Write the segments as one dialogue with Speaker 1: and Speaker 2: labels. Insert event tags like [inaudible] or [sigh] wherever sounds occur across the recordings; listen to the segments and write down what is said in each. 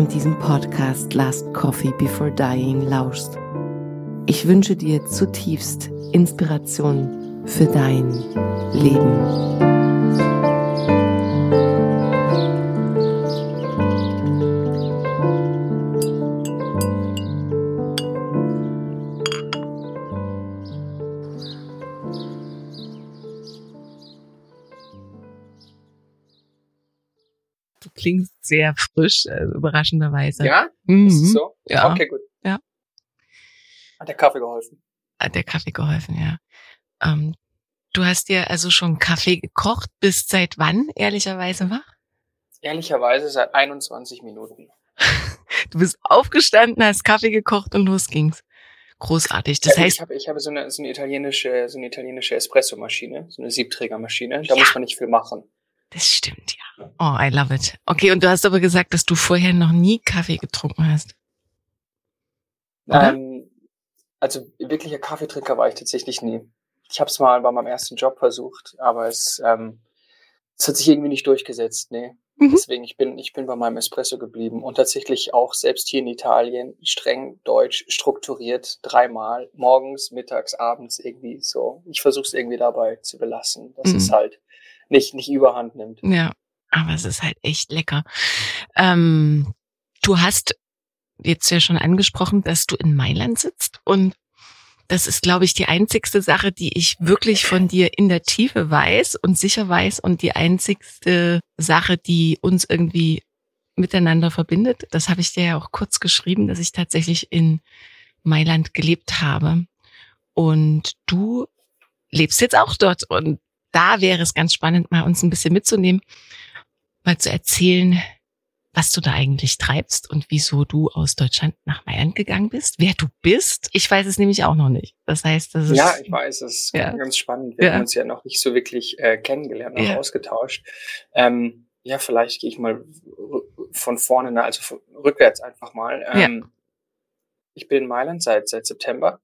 Speaker 1: und diesen Podcast Last Coffee Before Dying lauschst. Ich wünsche dir zutiefst Inspiration für dein Leben.
Speaker 2: Du klingst sehr frisch, also überraschenderweise.
Speaker 3: Ja?
Speaker 2: Mhm.
Speaker 3: Ist es so?
Speaker 2: Ja.
Speaker 3: Okay, gut.
Speaker 2: Ja.
Speaker 3: Hat der Kaffee geholfen?
Speaker 2: Hat der Kaffee geholfen, ja. Ähm, du hast dir also schon Kaffee gekocht, bist seit wann ehrlicherweise wach?
Speaker 3: Ehrlicherweise seit 21 Minuten.
Speaker 2: Du bist aufgestanden, hast Kaffee gekocht und los ging's. Großartig. Das
Speaker 3: Ja,
Speaker 2: heißt,
Speaker 3: ich habe ich habe so eine, so eine italienische, so eine italienische Espresso-Maschine, so eine Siebträgermaschine. Da
Speaker 2: Ja.
Speaker 3: muss man nicht viel machen.
Speaker 2: das stimmt, ja. Oh, I love it. Okay, und du hast aber gesagt, dass du vorher noch nie Kaffee getrunken hast.
Speaker 3: Ähm, also wirklicher Kaffeetrinker war ich tatsächlich nie. Ich habe es mal bei meinem ersten Job versucht, aber es, ähm, es hat sich irgendwie nicht durchgesetzt. Nee.
Speaker 2: Mhm.
Speaker 3: Deswegen, ich bin, ich bin bei meinem Espresso geblieben und tatsächlich auch selbst hier in Italien streng deutsch strukturiert, dreimal, morgens, mittags, abends irgendwie so. Ich versuche es irgendwie dabei zu belassen, dass
Speaker 2: Mhm.
Speaker 3: es halt nicht, nicht überhand nimmt.
Speaker 2: Ja, aber es ist halt echt lecker. Ähm, du hast jetzt ja schon angesprochen, dass du in Mailand sitzt und das ist, glaube ich, die einzigste Sache, die ich wirklich von dir in der Tiefe weiß und sicher weiß und die einzigste Sache, die uns irgendwie miteinander verbindet. Das habe ich dir ja auch kurz geschrieben, dass ich tatsächlich in Mailand gelebt habe. Und du lebst jetzt auch dort. Und da wäre es ganz spannend, mal uns ein bisschen mitzunehmen, mal zu erzählen, was du da eigentlich treibst und wieso du aus Deutschland nach Mailand gegangen bist, wer du bist. Ich weiß es nämlich auch noch nicht. Das heißt, das ist
Speaker 3: Ja, ich weiß, es ist
Speaker 2: Ja.
Speaker 3: ganz spannend. Wir
Speaker 2: Ja.
Speaker 3: haben uns ja noch nicht so wirklich äh, kennengelernt, noch
Speaker 2: Ja.
Speaker 3: ausgetauscht. Ähm, ja, vielleicht gehe ich mal von vorne, na, also von, rückwärts einfach mal. Ähm, Ich bin in Mailand seit, seit September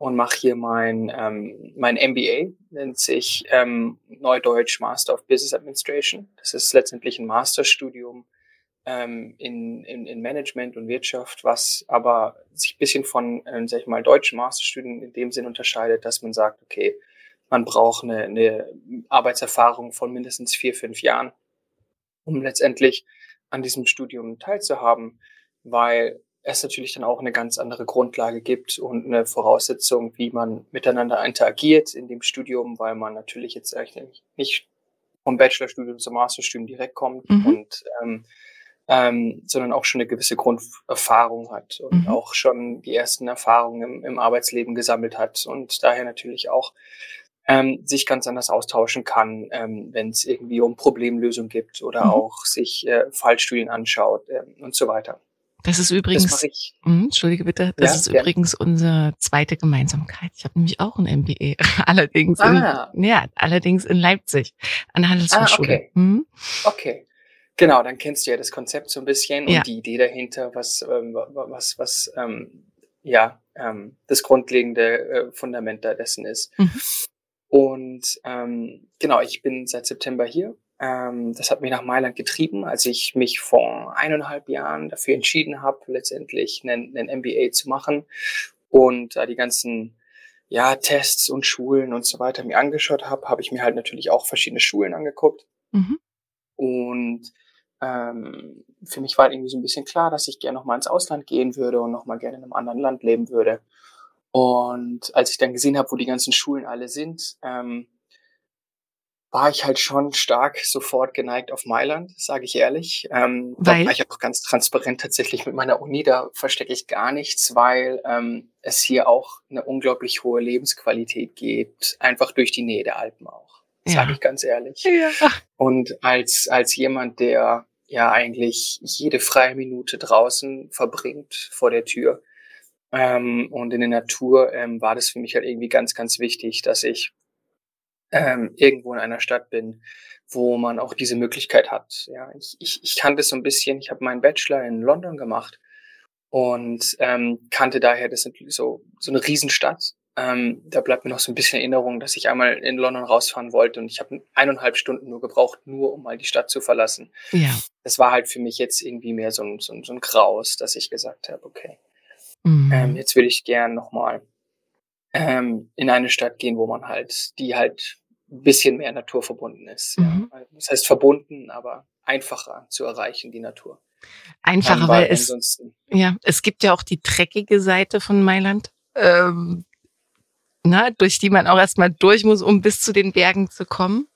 Speaker 3: und mache hier mein, ähm, mein MBA, nennt sich ähm, Neudeutsch Master of Business Administration. Das ist letztendlich ein Masterstudium ähm, in, in, in Management und Wirtschaft, was aber sich ein bisschen von, ähm, sag ich mal, deutschen Masterstudien in dem Sinn unterscheidet, dass man sagt, okay, man braucht eine, eine Arbeitserfahrung von mindestens vier, fünf Jahren, um letztendlich an diesem Studium teilzuhaben, weil es natürlich dann auch eine ganz andere Grundlage gibt und eine Voraussetzung, wie man miteinander interagiert in dem Studium, weil man natürlich jetzt eigentlich nicht vom Bachelorstudium zum Masterstudium direkt kommt mhm. und ähm, ähm, sondern auch schon eine gewisse Grunderfahrung hat und mhm. auch schon die ersten Erfahrungen im, im, Arbeitsleben gesammelt hat und daher natürlich auch ähm, sich ganz anders austauschen kann, ähm, wenn es irgendwie um Problemlösung gibt oder mhm. auch sich äh, Fallstudien anschaut ähm, und so weiter.
Speaker 2: Das ist übrigens, das mh, entschuldige bitte, das ja, ist ja. übrigens unsere zweite Gemeinsamkeit. Ich habe nämlich auch ein MBA, [laughs] allerdings ah. in, ja, allerdings in Leipzig an der Handelshochschule. Ah,
Speaker 3: okay. Mhm. okay. Genau, dann kennst du ja das Konzept so ein bisschen ja. und die Idee dahinter, was, ähm, was, was, ähm, ja, ähm, das grundlegende äh, Fundament da dessen ist. Mhm. Und ähm, genau, ich bin seit September hier. Ähm, das hat mich nach Mailand getrieben, als ich mich vor eineinhalb Jahren dafür entschieden habe, letztendlich einen, einen MBA zu machen und da die ganzen ja, Tests und Schulen und so weiter mir angeschaut habe, habe ich mir halt natürlich auch verschiedene Schulen angeguckt. Mhm. Und ähm, für mich war irgendwie so ein bisschen klar, dass ich gerne nochmal ins Ausland gehen würde und nochmal gerne in einem anderen Land leben würde. Und als ich dann gesehen habe, wo die ganzen Schulen alle sind, ähm, war ich halt schon stark sofort geneigt auf Mailand, sage ich ehrlich. Ähm, weil? Da war ich auch ganz transparent tatsächlich mit meiner Uni, da verstecke ich gar nichts, weil ähm, es hier auch eine unglaublich hohe Lebensqualität gibt, einfach durch die Nähe der Alpen auch, ja. sage ich ganz ehrlich. Ja. Und als, als jemand, der ja eigentlich jede freie Minute draußen verbringt vor der Tür. Ähm, und in der Natur ähm, war das für mich halt irgendwie ganz, ganz wichtig, dass ich ähm, irgendwo in einer Stadt bin, wo man auch diese Möglichkeit hat. Ja, ich, ich, ich kannte so ein bisschen, ich habe meinen Bachelor in London gemacht und ähm, kannte daher das so so eine Riesenstadt ähm, da bleibt mir noch so ein bisschen Erinnerung, dass ich einmal in London rausfahren wollte und ich habe eineinhalb Stunden nur gebraucht, nur um mal die Stadt zu verlassen. Ja. Das war halt für mich jetzt irgendwie mehr so ein, so ein, so ein Graus, dass ich gesagt habe, okay, mhm. ähm, jetzt will ich gern nochmal ähm, in eine Stadt gehen, wo man halt, die halt ein bisschen mehr naturverbunden ist. Mhm. Ja. Das heißt verbunden, aber einfacher zu erreichen, die Natur.
Speaker 2: Einfacher, weil es, ja, es gibt ja auch die dreckige Seite von Mailand. Ähm, ne, durch die man auch erstmal durch muss, um bis zu den Bergen zu kommen.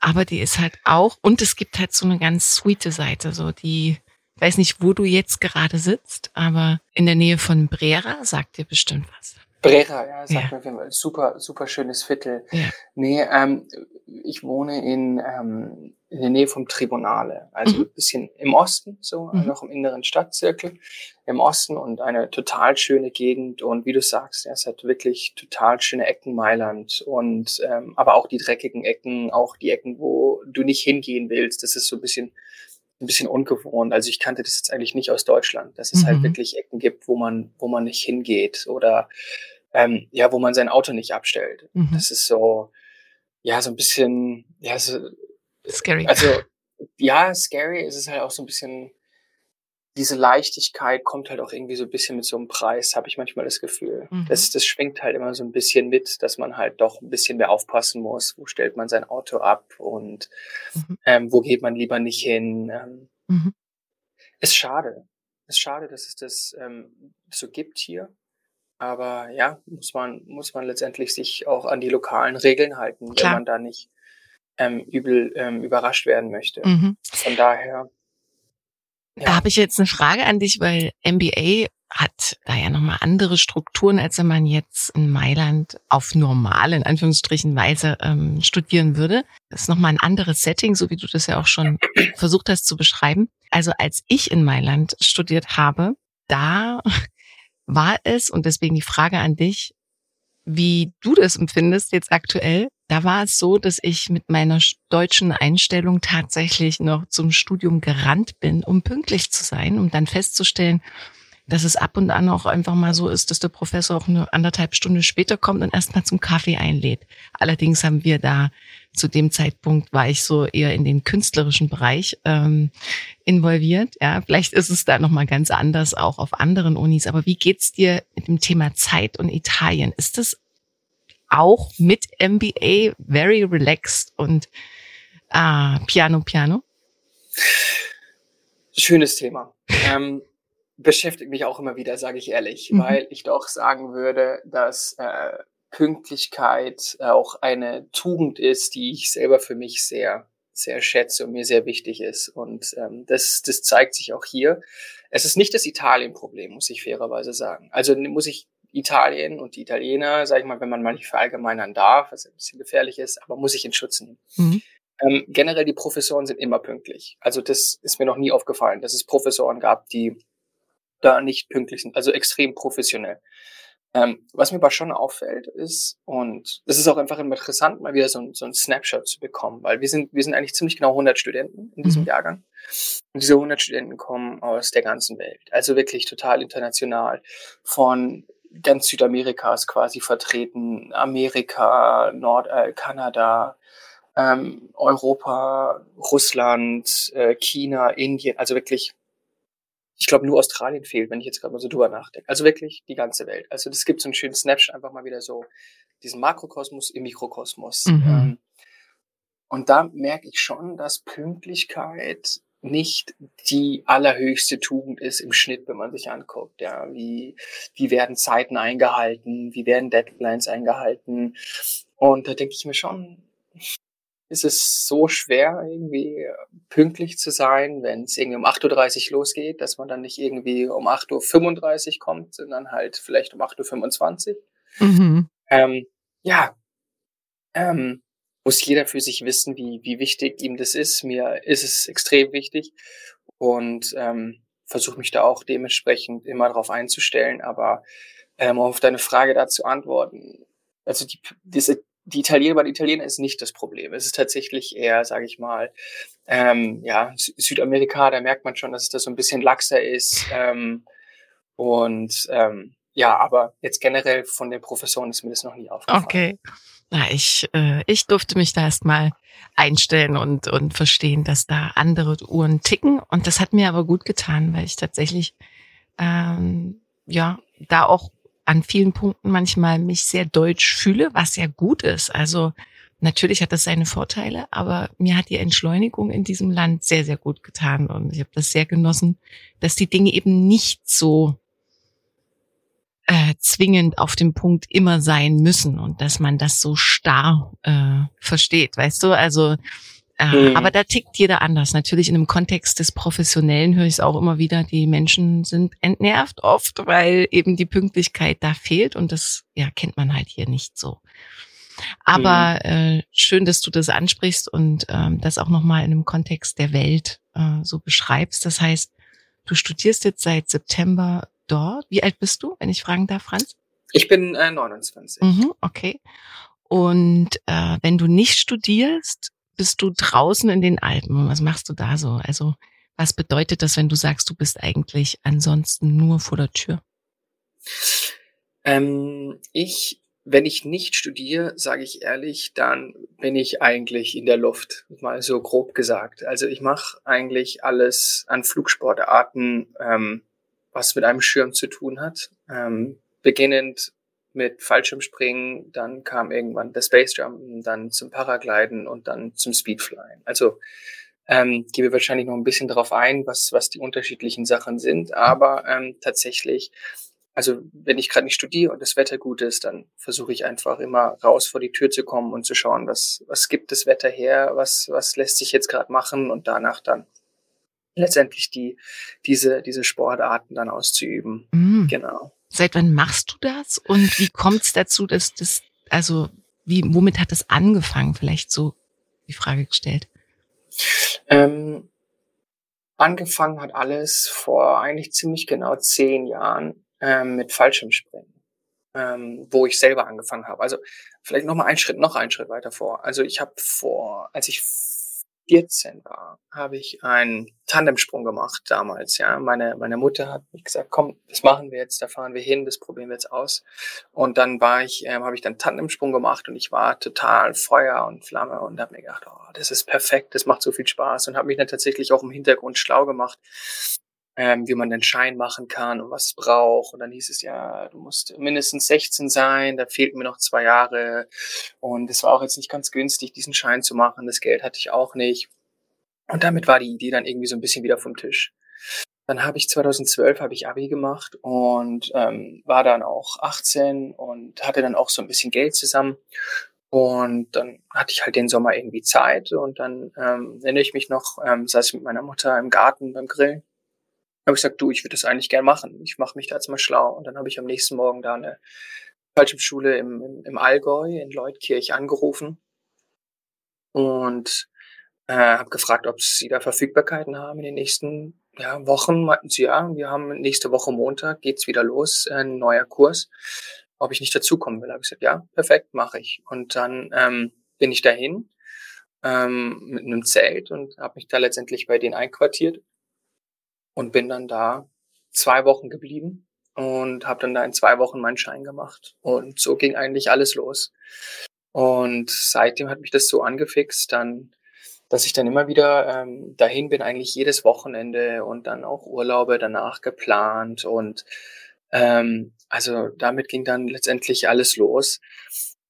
Speaker 2: Aber die ist halt auch, und es gibt halt so eine ganz sweete Seite, so die, weiß nicht, wo du jetzt gerade sitzt, aber in der Nähe von Brera sagt dir bestimmt was.
Speaker 3: Brera, ja, sagt ja. mir super, super schönes Viertel. Ja. Nee, ähm, ich wohne in, ähm, in der Nähe vom Tribunale, also mhm. ein bisschen im Osten, so mhm. noch im inneren Stadtzirkel, im Osten und eine total schöne Gegend und wie du sagst, ja, es hat wirklich total schöne Ecken Mailand und ähm, aber auch die dreckigen Ecken, auch die Ecken, wo du nicht hingehen willst, das ist so ein bisschen ein bisschen ungewohnt. Also ich kannte das jetzt eigentlich nicht aus Deutschland, dass es halt mhm. halt wirklich Ecken gibt, wo man wo man nicht hingeht oder ähm, ja, wo man sein Auto nicht abstellt. Mhm. Das ist so ja so ein bisschen ja so
Speaker 2: Scary.
Speaker 3: Also, ja, scary ist es halt auch so ein bisschen, diese Leichtigkeit kommt halt auch irgendwie so ein bisschen mit so einem Preis, habe ich manchmal das Gefühl. Mhm. Das, das schwingt halt immer so ein bisschen mit, dass man halt doch ein bisschen mehr aufpassen muss. Wo stellt man sein Auto ab und mhm. ähm, wo geht man lieber nicht hin? Ähm, mhm. Ist schade. Ist schade, dass es das ähm, so gibt hier. Aber ja, muss man, muss man letztendlich sich auch an die lokalen Regeln halten, Klar. wenn man da nicht ähm, übel ähm, überrascht werden möchte. Mhm. Von daher.
Speaker 2: Ja. Da habe ich jetzt eine Frage an dich, weil MBA hat da ja nochmal andere Strukturen, als wenn man jetzt in Mailand auf normale, in Anführungsstrichen, Weise ähm, studieren würde. Das ist nochmal ein anderes Setting, so wie du das ja auch schon versucht hast zu beschreiben. Also als ich in Mailand studiert habe, da war es, und deswegen die Frage an dich, wie du das empfindest jetzt aktuell, da war es so, dass ich mit meiner deutschen Einstellung tatsächlich noch zum Studium gerannt bin, um pünktlich zu sein, um dann festzustellen, dass es ab und an auch einfach mal so ist, dass der Professor auch eine anderthalb Stunde später kommt und erstmal zum Kaffee einlädt. Allerdings haben wir da zu dem Zeitpunkt war ich so eher in den künstlerischen Bereich ähm, involviert. Ja, vielleicht ist es da noch mal ganz anders auch auf anderen Unis. Aber wie geht's dir mit dem Thema Zeit und Italien? Ist das auch mit MBA very relaxed und ah, piano piano?
Speaker 3: Schönes Thema. [laughs] ähm, beschäftigt mich auch immer wieder, sage ich ehrlich, mhm. weil ich doch sagen würde, dass äh, Pünktlichkeit auch eine Tugend ist, die ich selber für mich sehr sehr schätze und mir sehr wichtig ist. Und ähm, das, das zeigt sich auch hier. Es ist nicht das Italien-Problem, muss ich fairerweise sagen. Also muss ich Italien und die Italiener, sage ich mal, wenn man mal nicht verallgemeinern darf, was ein bisschen gefährlich ist, aber muss ich in Schutz nehmen. Mhm. Ähm, generell die Professoren sind immer pünktlich. Also das ist mir noch nie aufgefallen, dass es Professoren gab, die da nicht pünktlich sind, also extrem professionell. Ähm, was mir aber schon auffällt ist, und das ist auch einfach interessant, mal wieder so ein, so ein Snapshot zu bekommen, weil wir sind, wir sind eigentlich ziemlich genau 100 Studenten in diesem mhm. Jahrgang. Und diese 100 Studenten kommen aus der ganzen Welt. Also wirklich total international. Von ganz Südamerikas quasi vertreten, Amerika, Nord, äh, Kanada, ähm, Europa, Russland, äh, China, Indien, also wirklich ich glaube, nur Australien fehlt, wenn ich jetzt gerade mal so drüber nachdenke. Also wirklich die ganze Welt. Also das gibt so einen schönen Snapshot, einfach mal wieder so diesen Makrokosmos im Mikrokosmos. Mhm. Ähm, und da merke ich schon, dass Pünktlichkeit nicht die allerhöchste Tugend ist im Schnitt, wenn man sich anguckt. Ja, wie, wie werden Zeiten eingehalten? Wie werden Deadlines eingehalten? Und da denke ich mir schon, ist es so schwer, irgendwie pünktlich zu sein, wenn es irgendwie um 8.30 Uhr losgeht, dass man dann nicht irgendwie um 8.35 Uhr kommt, sondern halt vielleicht um 8.25 Uhr. Mhm. Ähm, ja, ähm, muss jeder für sich wissen, wie, wie wichtig ihm das ist. Mir ist es extrem wichtig und ähm, versuche mich da auch dementsprechend immer darauf einzustellen. Aber ähm, um auf deine Frage dazu antworten, also die, diese die Italiener bei den Italienern ist nicht das Problem. Es ist tatsächlich eher, sage ich mal, ähm, ja, Südamerika, da merkt man schon, dass es da so ein bisschen laxer ist. Ähm, und ähm, ja, aber jetzt generell von den Professoren ist mir das noch nie aufgefallen.
Speaker 2: Okay. Na, ich, äh, ich durfte mich da erstmal einstellen und, und verstehen, dass da andere Uhren ticken. Und das hat mir aber gut getan, weil ich tatsächlich ähm, ja da auch an vielen Punkten manchmal mich sehr deutsch fühle, was ja gut ist. Also natürlich hat das seine Vorteile, aber mir hat die Entschleunigung in diesem Land sehr, sehr gut getan und ich habe das sehr genossen, dass die Dinge eben nicht so äh, zwingend auf dem Punkt immer sein müssen und dass man das so starr äh, versteht, weißt du? Also Mhm. Aber da tickt jeder anders. Natürlich in einem Kontext des Professionellen höre ich es auch immer wieder, die Menschen sind entnervt oft, weil eben die Pünktlichkeit da fehlt und das ja kennt man halt hier nicht so. Aber mhm. äh, schön, dass du das ansprichst und ähm, das auch nochmal in einem Kontext der Welt äh, so beschreibst. Das heißt, du studierst jetzt seit September dort. Wie alt bist du, wenn ich fragen darf, Franz?
Speaker 3: Ich bin äh, 29.
Speaker 2: Mhm, okay. Und äh, wenn du nicht studierst, bist du draußen in den Alpen? Was machst du da so? Also was bedeutet das, wenn du sagst, du bist eigentlich ansonsten nur vor der Tür?
Speaker 3: Ähm, ich, wenn ich nicht studiere, sage ich ehrlich, dann bin ich eigentlich in der Luft, mal so grob gesagt. Also ich mache eigentlich alles an Flugsportarten, ähm, was mit einem Schirm zu tun hat. Ähm, beginnend mit Fallschirmspringen, dann kam irgendwann der Space Jump, dann zum Paragliden und dann zum Speedflyen. Also ähm, gebe wahrscheinlich noch ein bisschen darauf ein, was, was die unterschiedlichen Sachen sind, aber ähm, tatsächlich, also wenn ich gerade nicht studiere und das Wetter gut ist, dann versuche ich einfach immer raus vor die Tür zu kommen und zu schauen, was, was gibt das Wetter her, was, was lässt sich jetzt gerade machen und danach dann letztendlich die, diese, diese Sportarten dann auszuüben. Mhm. Genau.
Speaker 2: Seit wann machst du das und wie kommt es dazu, dass das, also wie, womit hat es angefangen? Vielleicht so die Frage gestellt.
Speaker 3: Ähm, angefangen hat alles vor eigentlich ziemlich genau zehn Jahren ähm, mit Fallschirmspringen, ähm, wo ich selber angefangen habe. Also vielleicht noch mal einen Schritt, noch einen Schritt weiter vor. Also ich habe vor, als ich 14 war, habe ich einen Tandemsprung gemacht damals. Ja, meine meine Mutter hat mich gesagt, komm, das machen wir jetzt, da fahren wir hin, das probieren wir jetzt aus. Und dann war ich, ähm, habe ich dann Tandemsprung gemacht und ich war total Feuer und Flamme und habe mir gedacht, oh, das ist perfekt, das macht so viel Spaß und habe mich dann tatsächlich auch im Hintergrund schlau gemacht ähm, wie man den Schein machen kann und was es braucht. Und dann hieß es ja, du musst mindestens 16 sein, da fehlten mir noch zwei Jahre. Und es war auch jetzt nicht ganz günstig, diesen Schein zu machen. Das Geld hatte ich auch nicht. Und damit war die Idee dann irgendwie so ein bisschen wieder vom Tisch. dann habe ich 2012 habe ich Abi gemacht und ähm, war dann auch 18 und hatte dann auch so ein bisschen Geld zusammen. Und dann hatte ich halt den Sommer irgendwie Zeit und dann ähm, erinnere ich mich noch, ähm, saß ich mit meiner Mutter im Garten beim Grillen. Habe ich gesagt, du, ich würde das eigentlich gern machen. Ich mache mich da jetzt mal schlau. Und dann habe ich am nächsten Morgen da eine Fallschirmschule im, im, im Allgäu in Leutkirch angerufen und äh, habe gefragt, ob sie da Verfügbarkeiten haben in den nächsten ja, Wochen. Meinten sie, ja, wir haben nächste Woche Montag, geht's wieder los, ein neuer Kurs, ob ich nicht dazukommen will. Habe ich gesagt, ja, perfekt, mache ich. Und dann ähm, bin ich dahin ähm, mit einem Zelt und habe mich da letztendlich bei denen einquartiert und bin dann da zwei Wochen geblieben und habe dann da in zwei Wochen meinen Schein gemacht. Und so ging eigentlich alles los. Und seitdem hat mich das so angefixt, dann, dass ich dann immer wieder ähm, dahin bin, eigentlich jedes Wochenende und dann auch Urlaube danach geplant. Und ähm, also damit ging dann letztendlich alles los.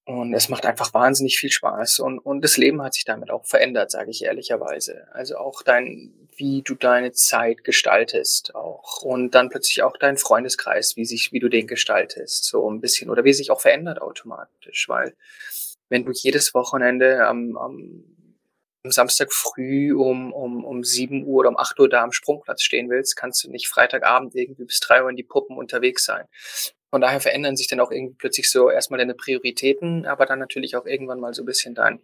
Speaker 3: Und es macht einfach wahnsinnig viel Spaß. Und, und das Leben hat sich damit auch verändert, sage ich ehrlicherweise. Also auch dein, wie du deine Zeit gestaltest auch. Und dann plötzlich auch dein Freundeskreis, wie sich, wie du den gestaltest, so ein bisschen. Oder wie sich auch verändert automatisch. Weil wenn du jedes Wochenende am, am, am Samstag früh um, um, um 7 Uhr oder um 8 Uhr da am Sprungplatz stehen willst, kannst du nicht Freitagabend irgendwie bis 3 Uhr in die Puppen unterwegs sein. Von daher verändern sich dann auch irgendwie plötzlich so erstmal deine Prioritäten, aber dann natürlich auch irgendwann mal so ein bisschen dein,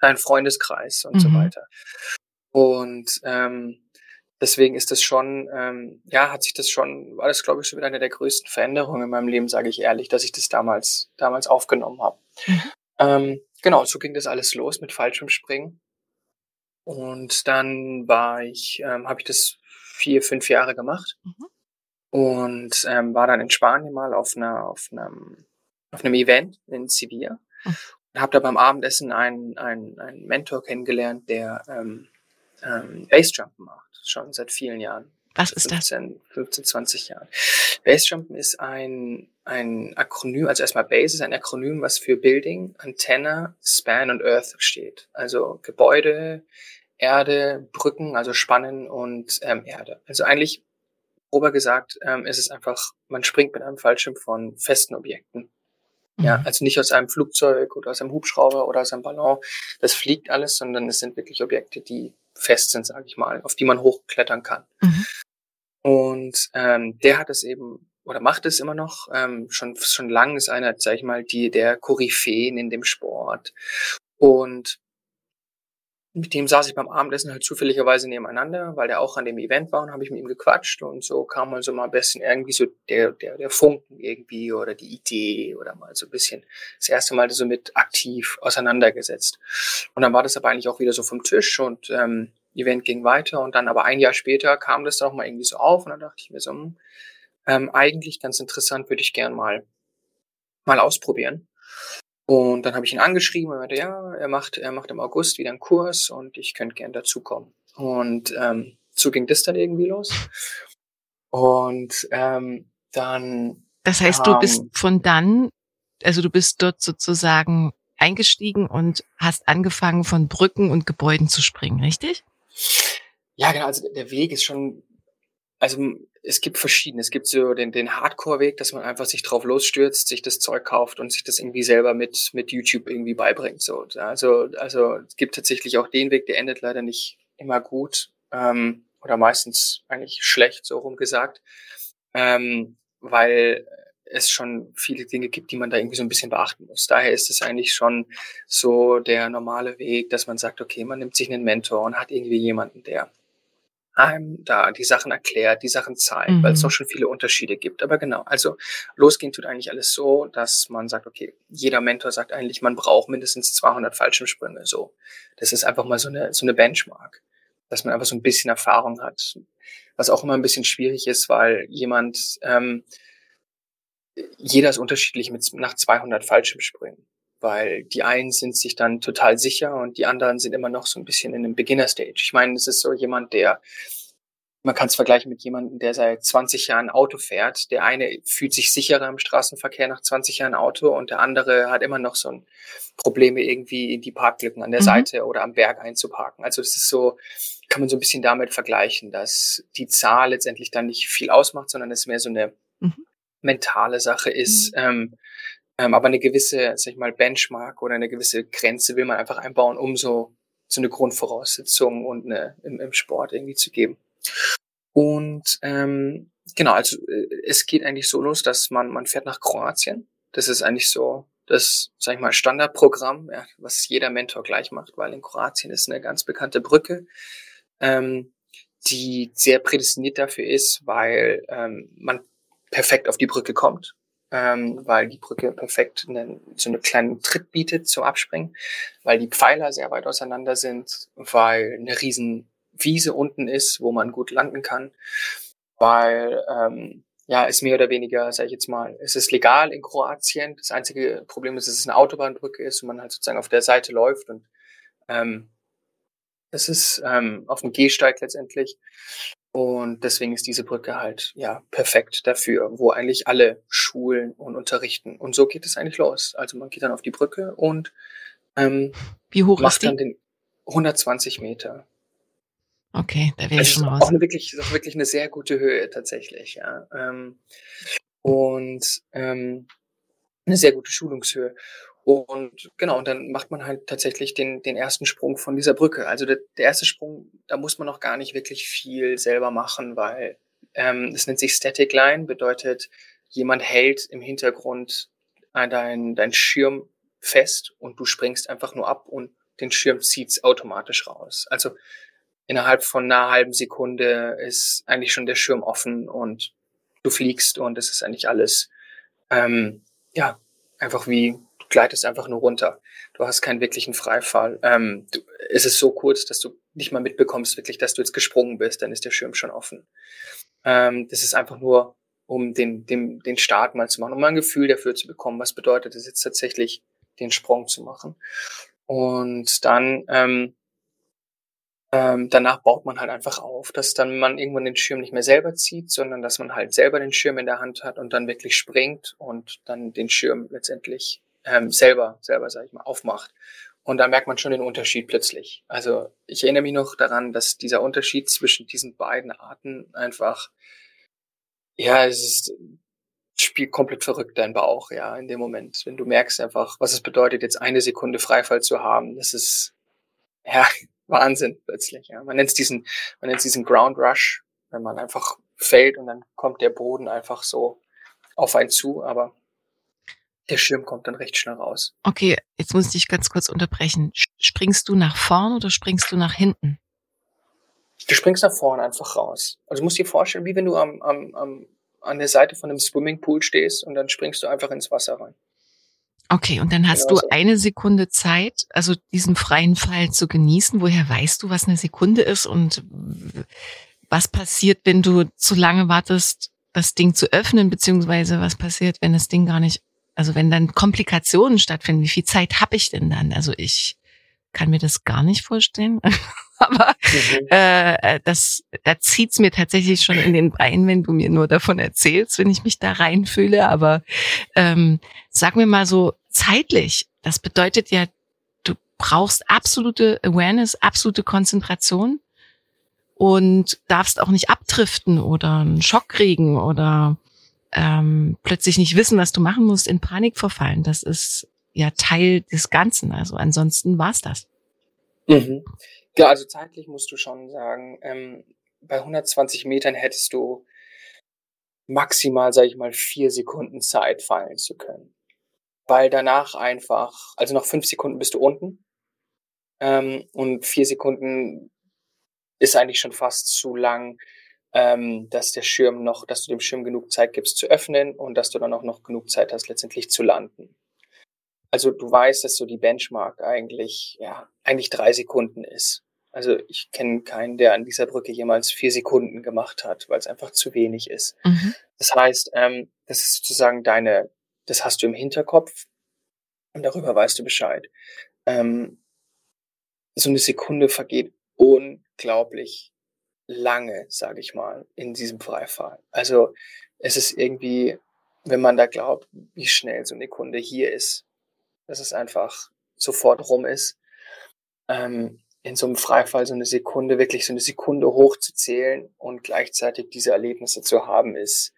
Speaker 3: dein Freundeskreis und mhm. so weiter. Und ähm, deswegen ist das schon, ähm, ja, hat sich das schon, war das glaube ich schon wieder eine der größten Veränderungen in meinem Leben, sage ich ehrlich, dass ich das damals, damals aufgenommen habe. Mhm. Ähm, genau, so ging das alles los mit Fallschirmspringen. Und dann war ich, ähm, habe ich das vier, fünf Jahre gemacht mhm. und ähm, war dann in Spanien mal auf einer, auf einem, auf einem Event in Sevilla mhm. und habe da beim Abendessen einen, einen, einen Mentor kennengelernt, der ähm, ähm, Bassjumpen macht, schon seit vielen Jahren.
Speaker 2: Was ist
Speaker 3: 15, das? 15, 20 Jahren. Basejumpen ist ein, ein Akronym, also erstmal Base ist ein Akronym, was für Building, Antenne, Span und Earth steht. Also Gebäude, Erde, Brücken, also Spannen und ähm, Erde. Also eigentlich, grober gesagt, ähm, ist es einfach, man springt mit einem Fallschirm von festen Objekten. Ja, mhm. also nicht aus einem Flugzeug oder aus einem Hubschrauber oder aus einem Ballon. Das fliegt alles, sondern es sind wirklich Objekte, die fest sind, sage ich mal, auf die man hochklettern kann. Mhm. Und ähm, der hat es eben oder macht es immer noch ähm, schon schon lang ist einer, sag ich mal, die der Koryphäen in dem Sport. Und mit dem saß ich beim Abendessen halt zufälligerweise nebeneinander, weil der auch an dem Event war und habe ich mit ihm gequatscht und so kam also mal ein bisschen irgendwie so der, der, der Funken irgendwie oder die Idee oder mal so ein bisschen das erste Mal so mit aktiv auseinandergesetzt. Und dann war das aber eigentlich auch wieder so vom Tisch und ähm, Event ging weiter und dann aber ein Jahr später kam das dann auch mal irgendwie so auf und dann dachte ich mir so, hm, ähm, eigentlich ganz interessant, würde ich gern mal mal ausprobieren. Und dann habe ich ihn angeschrieben und er meinte, ja, er macht, er macht im August wieder einen Kurs und ich könnte gern dazukommen. Und ähm, so ging das dann irgendwie los. Und ähm, dann.
Speaker 2: Das heißt, ähm, du bist von dann, also du bist dort sozusagen eingestiegen und hast angefangen, von Brücken und Gebäuden zu springen, richtig?
Speaker 3: Ja, genau. Also der Weg ist schon, also es gibt verschiedene. Es gibt so den, den Hardcore-Weg, dass man einfach sich drauf losstürzt, sich das Zeug kauft und sich das irgendwie selber mit, mit YouTube irgendwie beibringt. So, also, also es gibt tatsächlich auch den Weg, der endet leider nicht immer gut ähm, oder meistens eigentlich schlecht, so rum gesagt, ähm, weil es schon viele Dinge gibt, die man da irgendwie so ein bisschen beachten muss. Daher ist es eigentlich schon so der normale Weg, dass man sagt, okay, man nimmt sich einen Mentor und hat irgendwie jemanden, der einem da die Sachen erklärt, die Sachen zeigt, mhm. weil es mhm. doch schon viele Unterschiede gibt. Aber genau, also losgehen tut eigentlich alles so, dass man sagt, okay, jeder Mentor sagt eigentlich, man braucht mindestens 200 Fallschirmsprünge. So, das ist einfach mal so eine so eine Benchmark, dass man einfach so ein bisschen Erfahrung hat, was auch immer ein bisschen schwierig ist, weil jemand ähm, jeder ist unterschiedlich mit nach 200 Fallschirmsprüngen weil die einen sind sich dann total sicher und die anderen sind immer noch so ein bisschen in einem Beginner-Stage. Ich meine, es ist so jemand, der, man kann es vergleichen mit jemandem, der seit 20 Jahren Auto fährt. Der eine fühlt sich sicherer im Straßenverkehr nach 20 Jahren Auto und der andere hat immer noch so ein Probleme irgendwie in die Parklücken an der mhm. Seite oder am Berg einzuparken. Also das ist so, kann man so ein bisschen damit vergleichen, dass die Zahl letztendlich dann nicht viel ausmacht, sondern es mehr so eine mhm. mentale Sache ist. Mhm. Ähm, ähm, aber eine gewisse, sag ich mal, Benchmark oder eine gewisse Grenze will man einfach einbauen, um so, so eine Grundvoraussetzung und eine, im, im Sport irgendwie zu geben. Und ähm, genau, also äh, es geht eigentlich so los, dass man, man fährt nach Kroatien. Das ist eigentlich so das, sag ich mal, Standardprogramm, ja, was jeder Mentor gleich macht, weil in Kroatien ist eine ganz bekannte Brücke, ähm, die sehr prädestiniert dafür ist, weil ähm, man perfekt auf die Brücke kommt, ähm, weil die Brücke perfekt einen, so einen kleinen Tritt bietet zum Abspringen, weil die Pfeiler sehr weit auseinander sind, weil eine riesen Wiese unten ist, wo man gut landen kann, weil ähm, ja, ist mehr oder weniger, sage ich jetzt mal, es ist legal in Kroatien. Das einzige Problem ist, dass es eine Autobahnbrücke ist und man halt sozusagen auf der Seite läuft und ähm, es ist ähm, auf dem Gehsteig letztendlich. Und deswegen ist diese Brücke halt ja perfekt dafür, wo eigentlich alle Schulen und unterrichten. Und so geht es eigentlich los. Also man geht dann auf die Brücke und ähm,
Speaker 2: wie hoch
Speaker 3: macht
Speaker 2: ist die?
Speaker 3: dann den 120 Meter.
Speaker 2: Okay, da wäre ich
Speaker 3: Also
Speaker 2: schon
Speaker 3: ist
Speaker 2: raus.
Speaker 3: auch eine wirklich, ist auch wirklich eine sehr gute Höhe tatsächlich, ja. Ähm, und ähm, eine sehr gute Schulungshöhe. Und genau, und dann macht man halt tatsächlich den, den ersten Sprung von dieser Brücke. Also der, der erste Sprung, da muss man noch gar nicht wirklich viel selber machen, weil ähm, das nennt sich Static Line, bedeutet, jemand hält im Hintergrund äh, dein, dein Schirm fest und du springst einfach nur ab und den Schirm zieht's automatisch raus. Also innerhalb von einer halben Sekunde ist eigentlich schon der Schirm offen und du fliegst und es ist eigentlich alles, ähm, ja, einfach wie, gleitest einfach nur runter. Du hast keinen wirklichen Freifall. Ähm, du, es ist so kurz, dass du nicht mal mitbekommst, wirklich, dass du jetzt gesprungen bist, dann ist der Schirm schon offen. Ähm, das ist einfach nur, um den, den, den Start mal zu machen, um mal ein Gefühl dafür zu bekommen, was bedeutet es jetzt tatsächlich, den Sprung zu machen. Und dann, ähm, ähm, danach baut man halt einfach auf, dass dann man irgendwann den Schirm nicht mehr selber zieht, sondern dass man halt selber den Schirm in der Hand hat und dann wirklich springt und dann den Schirm letztendlich ähm, selber, selber, sag ich mal, aufmacht. Und da merkt man schon den Unterschied plötzlich. Also ich erinnere mich noch daran, dass dieser Unterschied zwischen diesen beiden Arten einfach, ja, es ist, spielt komplett verrückt dein Bauch, ja, in dem Moment. Wenn du merkst einfach, was es bedeutet, jetzt eine Sekunde Freifall zu haben, das ist, ja, [laughs] Wahnsinn plötzlich. Ja. Man nennt es diesen, man nennt es diesen Ground Rush, wenn man einfach fällt und dann kommt der Boden einfach so auf einen zu, aber der Schirm kommt dann recht schnell raus.
Speaker 2: Okay, jetzt muss ich dich ganz kurz unterbrechen. Springst du nach vorn oder springst du nach hinten?
Speaker 3: Du springst nach vorne einfach raus. Also du musst dir vorstellen, wie wenn du am, am, am, an der Seite von einem Swimmingpool stehst und dann springst du einfach ins Wasser rein.
Speaker 2: Okay, und dann hast
Speaker 3: Genau
Speaker 2: du
Speaker 3: so.
Speaker 2: eine Sekunde Zeit, also diesen freien Fall zu genießen. Woher weißt du, was eine Sekunde ist und was passiert, wenn du zu lange wartest, das Ding zu öffnen, beziehungsweise was passiert, wenn das Ding gar nicht, also wenn dann Komplikationen stattfinden, wie viel Zeit habe ich denn dann? Also ich kann mir das gar nicht vorstellen. [laughs] Aber
Speaker 3: Mhm.
Speaker 2: äh, das, da zieht's mir tatsächlich schon in den Bein, wenn du mir nur davon erzählst, wenn ich mich da reinfühle. Aber ähm, sag mir mal so zeitlich. Das bedeutet ja, du brauchst absolute Awareness, absolute Konzentration und darfst auch nicht abdriften oder einen Schock kriegen oder ähm, plötzlich nicht wissen, was du machen musst, in Panik verfallen. Das ist ja Teil des Ganzen. Also ansonsten war's das.
Speaker 3: Mhm. Ja, also zeitlich musst du schon sagen, ähm, bei 120 Metern hättest du maximal, sage ich mal, vier Sekunden Zeit fallen zu können. Weil danach einfach, also nach fünf Sekunden bist du unten ähm, und vier Sekunden ist eigentlich schon fast zu lang, ähm, dass der Schirm noch, dass du dem Schirm genug Zeit gibst zu öffnen und dass du dann auch noch genug Zeit hast, letztendlich zu landen. Also du weißt, dass so die Benchmark eigentlich, ja, eigentlich drei Sekunden ist. Also ich kenne keinen, der an dieser Brücke jemals vier Sekunden gemacht hat, weil es einfach zu wenig ist.
Speaker 2: Mhm.
Speaker 3: Das heißt, ähm, das ist sozusagen deine, das hast du im Hinterkopf und darüber weißt du Bescheid. Ähm, so eine Sekunde vergeht unglaublich lange, sage ich mal, in diesem Freifall. Also es ist irgendwie, wenn man da glaubt, wie schnell so eine Sekunde hier ist, dass es einfach sofort rum ist. Ähm, in so einem Freifall so eine Sekunde, wirklich so eine Sekunde hochzuzählen und gleichzeitig diese Erlebnisse zu haben, ist,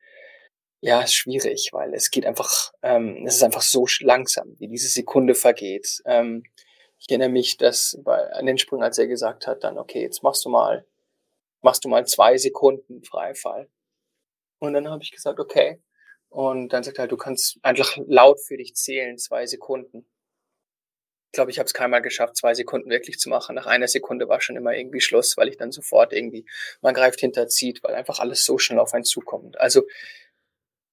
Speaker 3: ja, ist schwierig, weil es geht einfach, ähm, es ist einfach so langsam, wie diese Sekunde vergeht. Ähm, ich erinnere mich, dass bei, an den Sprung, als er gesagt hat, dann, okay, jetzt machst du mal, machst du mal zwei Sekunden Freifall. Und dann habe ich gesagt, okay. Und dann sagt er, du kannst einfach laut für dich zählen, zwei Sekunden glaube, ich habe es keinmal geschafft, zwei Sekunden wirklich zu machen. Nach einer Sekunde war schon immer irgendwie Schluss, weil ich dann sofort irgendwie, man greift hinterzieht, weil einfach alles so schnell auf einen zukommt. Also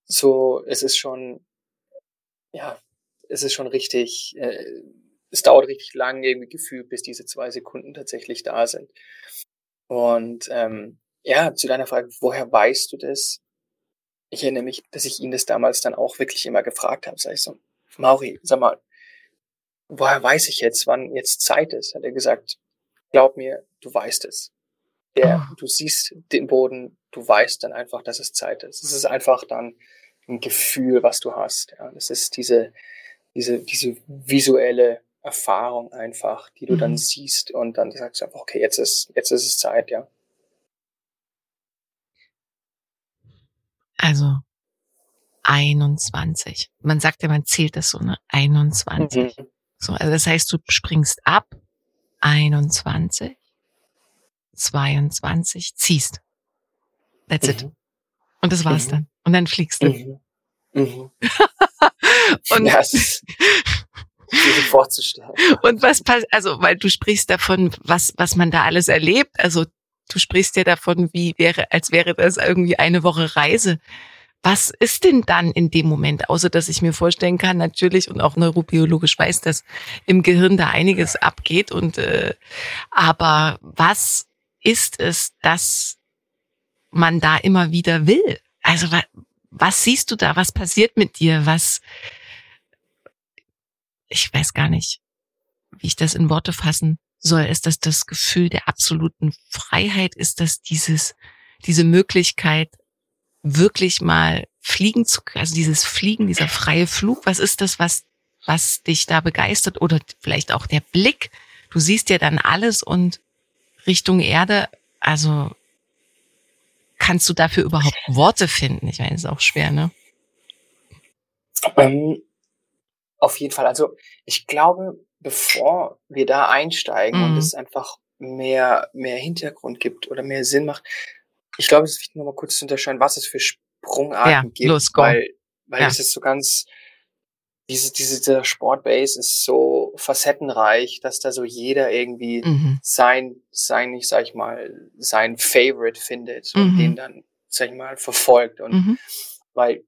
Speaker 3: so, es ist schon, ja, es ist schon richtig, äh, es dauert richtig lang irgendwie gefühlt, bis diese zwei Sekunden tatsächlich da sind. Und ähm, ja, zu deiner Frage, woher weißt du das? Ich erinnere mich, dass ich ihn das damals dann auch wirklich immer gefragt habe. Sag ich so, Mauri, sag mal, woher weiß ich jetzt, wann jetzt Zeit ist? Hat er gesagt, glaub mir, du weißt es. Der, oh. Du siehst den Boden, du weißt dann einfach, dass es Zeit ist. Es ist einfach dann ein Gefühl, was du hast. Ja, das ist diese, diese, diese visuelle Erfahrung einfach, die du mhm. dann siehst und dann sagst du einfach, okay, jetzt ist, jetzt ist es Zeit, ja.
Speaker 2: Also 21. Man sagt ja, man zählt das so, ne? 21. Mhm. So, also das heißt, du springst ab, 21, 22, ziehst. That's it. Mhm. Und das war's mhm. dann. Und dann fliegst du. Mhm. Mhm. [laughs] und ja, [laughs] [laughs] vorzustellen. Und was passt, also, weil du sprichst davon, was, was man da alles erlebt. Also, du sprichst ja davon, wie wäre, als wäre das irgendwie eine Woche Reise. Was ist denn dann in dem Moment, außer dass ich mir vorstellen kann, natürlich und auch neurobiologisch weiß, dass im Gehirn da einiges abgeht und äh, aber was ist es, dass man da immer wieder will? Also was, was siehst du da? Was passiert mit dir? Was ich weiß gar nicht, wie ich das in Worte fassen soll. Ist das das Gefühl der absoluten Freiheit? Ist das dieses diese Möglichkeit wirklich mal fliegen zu, also dieses Fliegen, dieser freie Flug, was ist das, was, was dich da begeistert oder vielleicht auch der Blick? Du siehst ja dann alles und Richtung Erde, also kannst du dafür überhaupt Worte finden? Ich meine, ist auch schwer, ne?
Speaker 3: Ähm, auf jeden Fall. Also ich glaube, bevor wir da einsteigen mhm. und es einfach mehr, mehr Hintergrund gibt oder mehr Sinn macht, ich glaube, es ist wichtig, nochmal kurz zu unterscheiden, was es für Sprungarten ja, gibt, los, weil, weil ja. es ist so ganz, diese, diese, dieser Sportbase ist so facettenreich, dass da so jeder irgendwie mhm. sein, sein, ich sag ich mal, sein Favorite findet und mhm. den dann, sag ich mal, verfolgt. Und mhm. weil,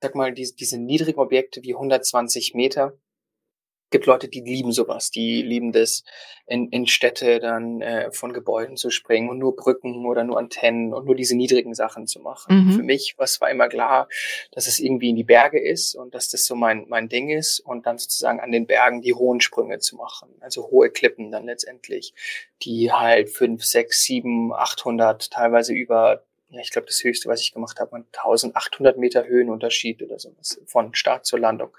Speaker 3: sag mal, diese, diese niedrigen Objekte wie 120 Meter, gibt Leute, die lieben sowas, die lieben das, in, in Städte dann äh, von Gebäuden zu springen und nur Brücken oder nur Antennen und nur diese niedrigen Sachen zu machen. Mhm. Für mich was war immer klar, dass es irgendwie in die Berge ist und dass das so mein, mein Ding ist und dann sozusagen an den Bergen die hohen Sprünge zu machen. Also hohe Klippen dann letztendlich, die halt fünf, sechs, sieben, achthundert, teilweise über ja, ich glaube, das höchste, was ich gemacht habe, waren 1800 Meter Höhenunterschied oder sowas von Start zur Landung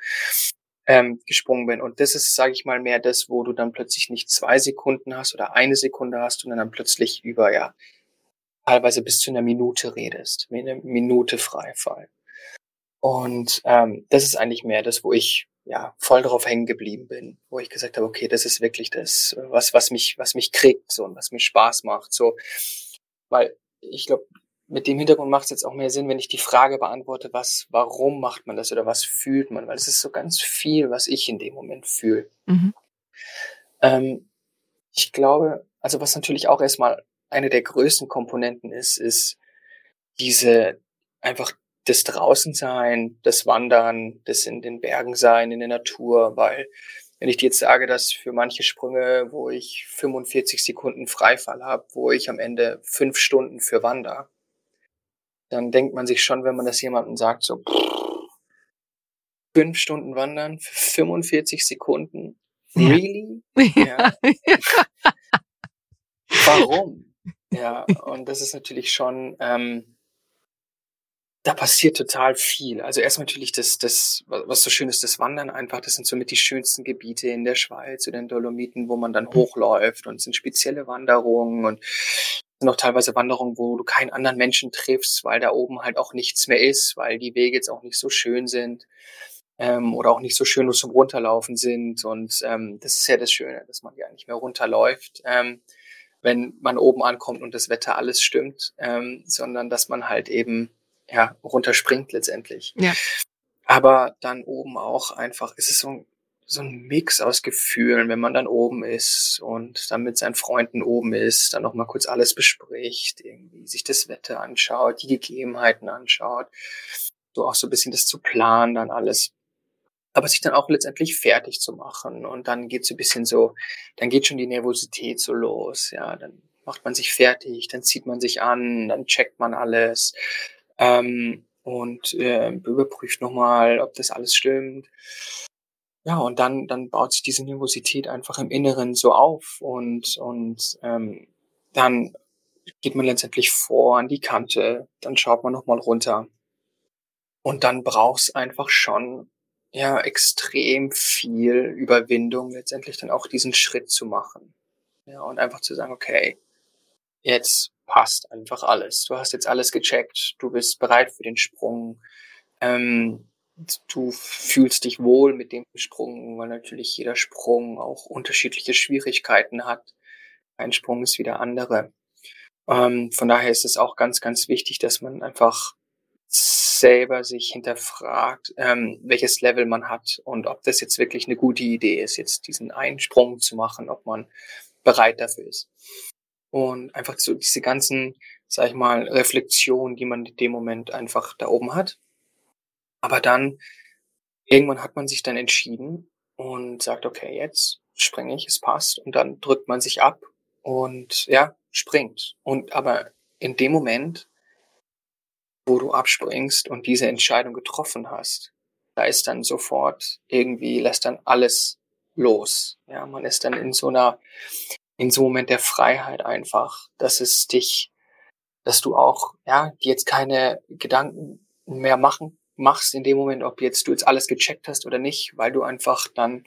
Speaker 3: ähm, gesprungen bin. Und das ist, sage ich mal, mehr das, wo du dann plötzlich nicht zwei Sekunden hast oder eine Sekunde hast und dann plötzlich über, ja, teilweise bis zu einer Minute redest, eine Minute Freifall. Und ähm, das ist eigentlich mehr das, wo ich ja voll drauf hängen geblieben bin, wo ich gesagt habe, okay, das ist wirklich das, was was mich was mich kriegt so und was mir Spaß macht, so, weil ich glaube, mit dem Hintergrund macht es jetzt auch mehr Sinn, wenn ich die Frage beantworte, was, warum macht man das oder was fühlt man, weil es ist so ganz viel, was ich in dem Moment fühle. Mhm. Ähm, ich glaube, also was natürlich auch erstmal eine der größten Komponenten ist, ist diese einfach das Draußensein, das Wandern, das in den Bergen sein, in der Natur, weil wenn ich dir jetzt sage, dass für manche Sprünge, wo ich 45 Sekunden Freifall habe, wo ich am Ende fünf Stunden für wander, dann denkt man sich schon, wenn man das jemandem sagt, so fünf Stunden wandern für 45 Sekunden. Really? [laughs] Ja. ja. Warum? Ja, [laughs] und das ist natürlich schon, ähm, da passiert total viel. Also erst natürlich das, das, was so schön ist, das Wandern einfach. Das sind somit die schönsten Gebiete in der Schweiz oder in Dolomiten, wo man dann hochläuft und es sind spezielle Wanderungen und sind auch teilweise Wanderungen, wo du keinen anderen Menschen triffst, weil da oben halt auch nichts mehr ist, weil die Wege jetzt auch nicht so schön sind ähm, oder auch nicht so schön nur zum Runterlaufen sind. Und ähm, das ist ja das Schöne, dass man ja nicht mehr runterläuft. Ähm, wenn man oben ankommt und das Wetter alles stimmt, ähm, sondern dass man halt eben ja, runterspringt letztendlich.
Speaker 2: Ja.
Speaker 3: Aber dann oben auch einfach, es ist so ein, so ein Mix aus Gefühlen, wenn man dann oben ist und dann mit seinen Freunden oben ist, dann nochmal kurz alles bespricht, irgendwie sich das Wetter anschaut, die Gegebenheiten anschaut, so auch so ein bisschen das zu planen, dann alles. Aber sich dann auch letztendlich fertig zu machen und dann geht so ein bisschen so, dann geht schon die Nervosität so los, ja, dann macht man sich fertig, dann zieht man sich an, dann checkt man alles, ähm, und äh, überprüft nochmal, ob das alles stimmt. Ja, und dann, dann baut sich diese Nervosität einfach im Inneren so auf und, und ähm, dann geht man letztendlich vor an die Kante, dann schaut man nochmal runter. Und dann brauchst einfach schon ja extrem viel Überwindung, letztendlich dann auch diesen Schritt zu machen. Ja, und einfach zu sagen, okay, jetzt passt einfach alles. Du hast jetzt alles gecheckt, du bist bereit für den Sprung. Ähm, du fühlst dich wohl mit dem Sprung, weil natürlich jeder Sprung auch unterschiedliche Schwierigkeiten hat. Ein Sprung ist wieder andere. Ähm, von daher ist es auch ganz, ganz wichtig, dass man einfach selber sich hinterfragt, ähm, welches Level man hat und ob das jetzt wirklich eine gute Idee ist, jetzt diesen einen Sprung zu machen, ob man bereit dafür ist und einfach so diese ganzen, sag ich mal, Reflexionen, die man in dem Moment einfach da oben hat. Aber dann, irgendwann hat man sich dann entschieden und sagt, okay, jetzt springe ich, es passt. Und dann drückt man sich ab und ja, springt. Und aber in dem Moment, wo du abspringst und diese Entscheidung getroffen hast, da ist dann sofort irgendwie, lässt dann alles los. Ja, man ist dann in so einer in so einem Moment der Freiheit einfach, dass es dich, dass du auch, ja, jetzt keine Gedanken mehr machen, machst in dem Moment, ob jetzt du jetzt alles gecheckt hast oder nicht, weil du einfach dann,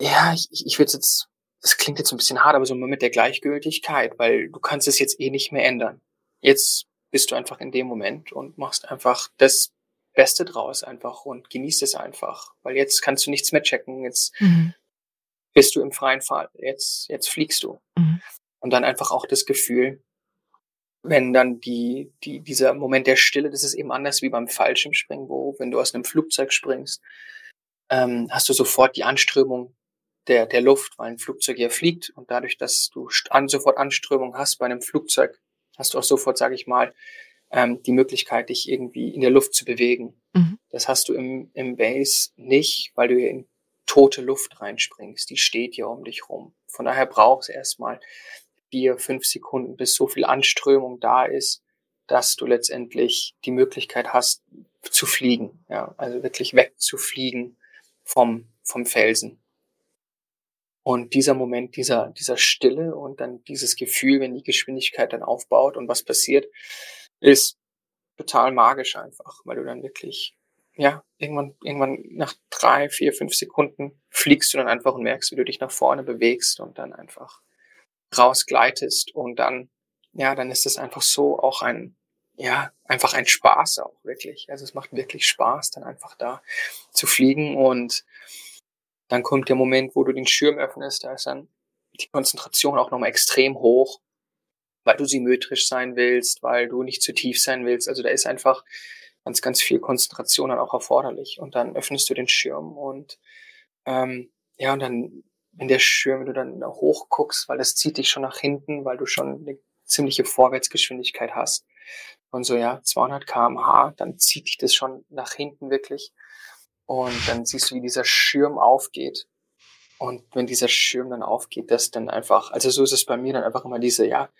Speaker 3: ja, ich, ich würde jetzt, das klingt jetzt ein bisschen hart, aber so mit der Gleichgültigkeit, weil du kannst es jetzt eh nicht mehr ändern. Jetzt bist du einfach in dem Moment und machst einfach das Beste draus einfach und genießt es einfach, weil jetzt kannst du nichts mehr checken, jetzt mhm bist du im freien Fall. Jetzt, jetzt fliegst du. Mhm. Und dann einfach auch das Gefühl, wenn dann die, die, dieser Moment der Stille, das ist eben anders wie beim Fallschirmspringen, wo, wenn du aus einem Flugzeug springst, ähm, hast du sofort die Anströmung der, der Luft, weil ein Flugzeug ja fliegt und dadurch, dass du an, sofort Anströmung hast bei einem Flugzeug, hast du auch sofort, sage ich mal, ähm, die Möglichkeit, dich irgendwie in der Luft zu bewegen. Mhm. Das hast du im, im Base nicht, weil du in tote Luft reinspringst. Die steht ja um dich rum. Von daher brauchst du erstmal vier, fünf Sekunden, bis so viel Anströmung da ist, dass du letztendlich die Möglichkeit hast, zu fliegen. Ja, also wirklich wegzufliegen vom, vom Felsen. Und dieser Moment, dieser, dieser Stille und dann dieses Gefühl, wenn die Geschwindigkeit dann aufbaut und was passiert, ist total magisch einfach, weil du dann wirklich ja, irgendwann, irgendwann nach drei, vier, fünf Sekunden fliegst du dann einfach und merkst, wie du dich nach vorne bewegst und dann einfach rausgleitest und dann, ja, dann ist es einfach so auch ein, ja, einfach ein Spaß auch wirklich. Also es macht wirklich Spaß, dann einfach da zu fliegen und dann kommt der Moment, wo du den Schirm öffnest, da ist dann die Konzentration auch nochmal extrem hoch, weil du symmetrisch sein willst, weil du nicht zu tief sein willst. Also da ist einfach ganz, ganz viel Konzentration dann auch erforderlich. Und dann öffnest du den Schirm und ähm, ja, und dann, wenn der Schirm, wenn du dann hoch guckst, weil das zieht dich schon nach hinten, weil du schon eine ziemliche Vorwärtsgeschwindigkeit hast. Und so, ja, 200 kmh, dann zieht dich das schon nach hinten wirklich. Und dann siehst du, wie dieser Schirm aufgeht. Und wenn dieser Schirm dann aufgeht, das dann einfach, also so ist es bei mir dann einfach immer diese, ja,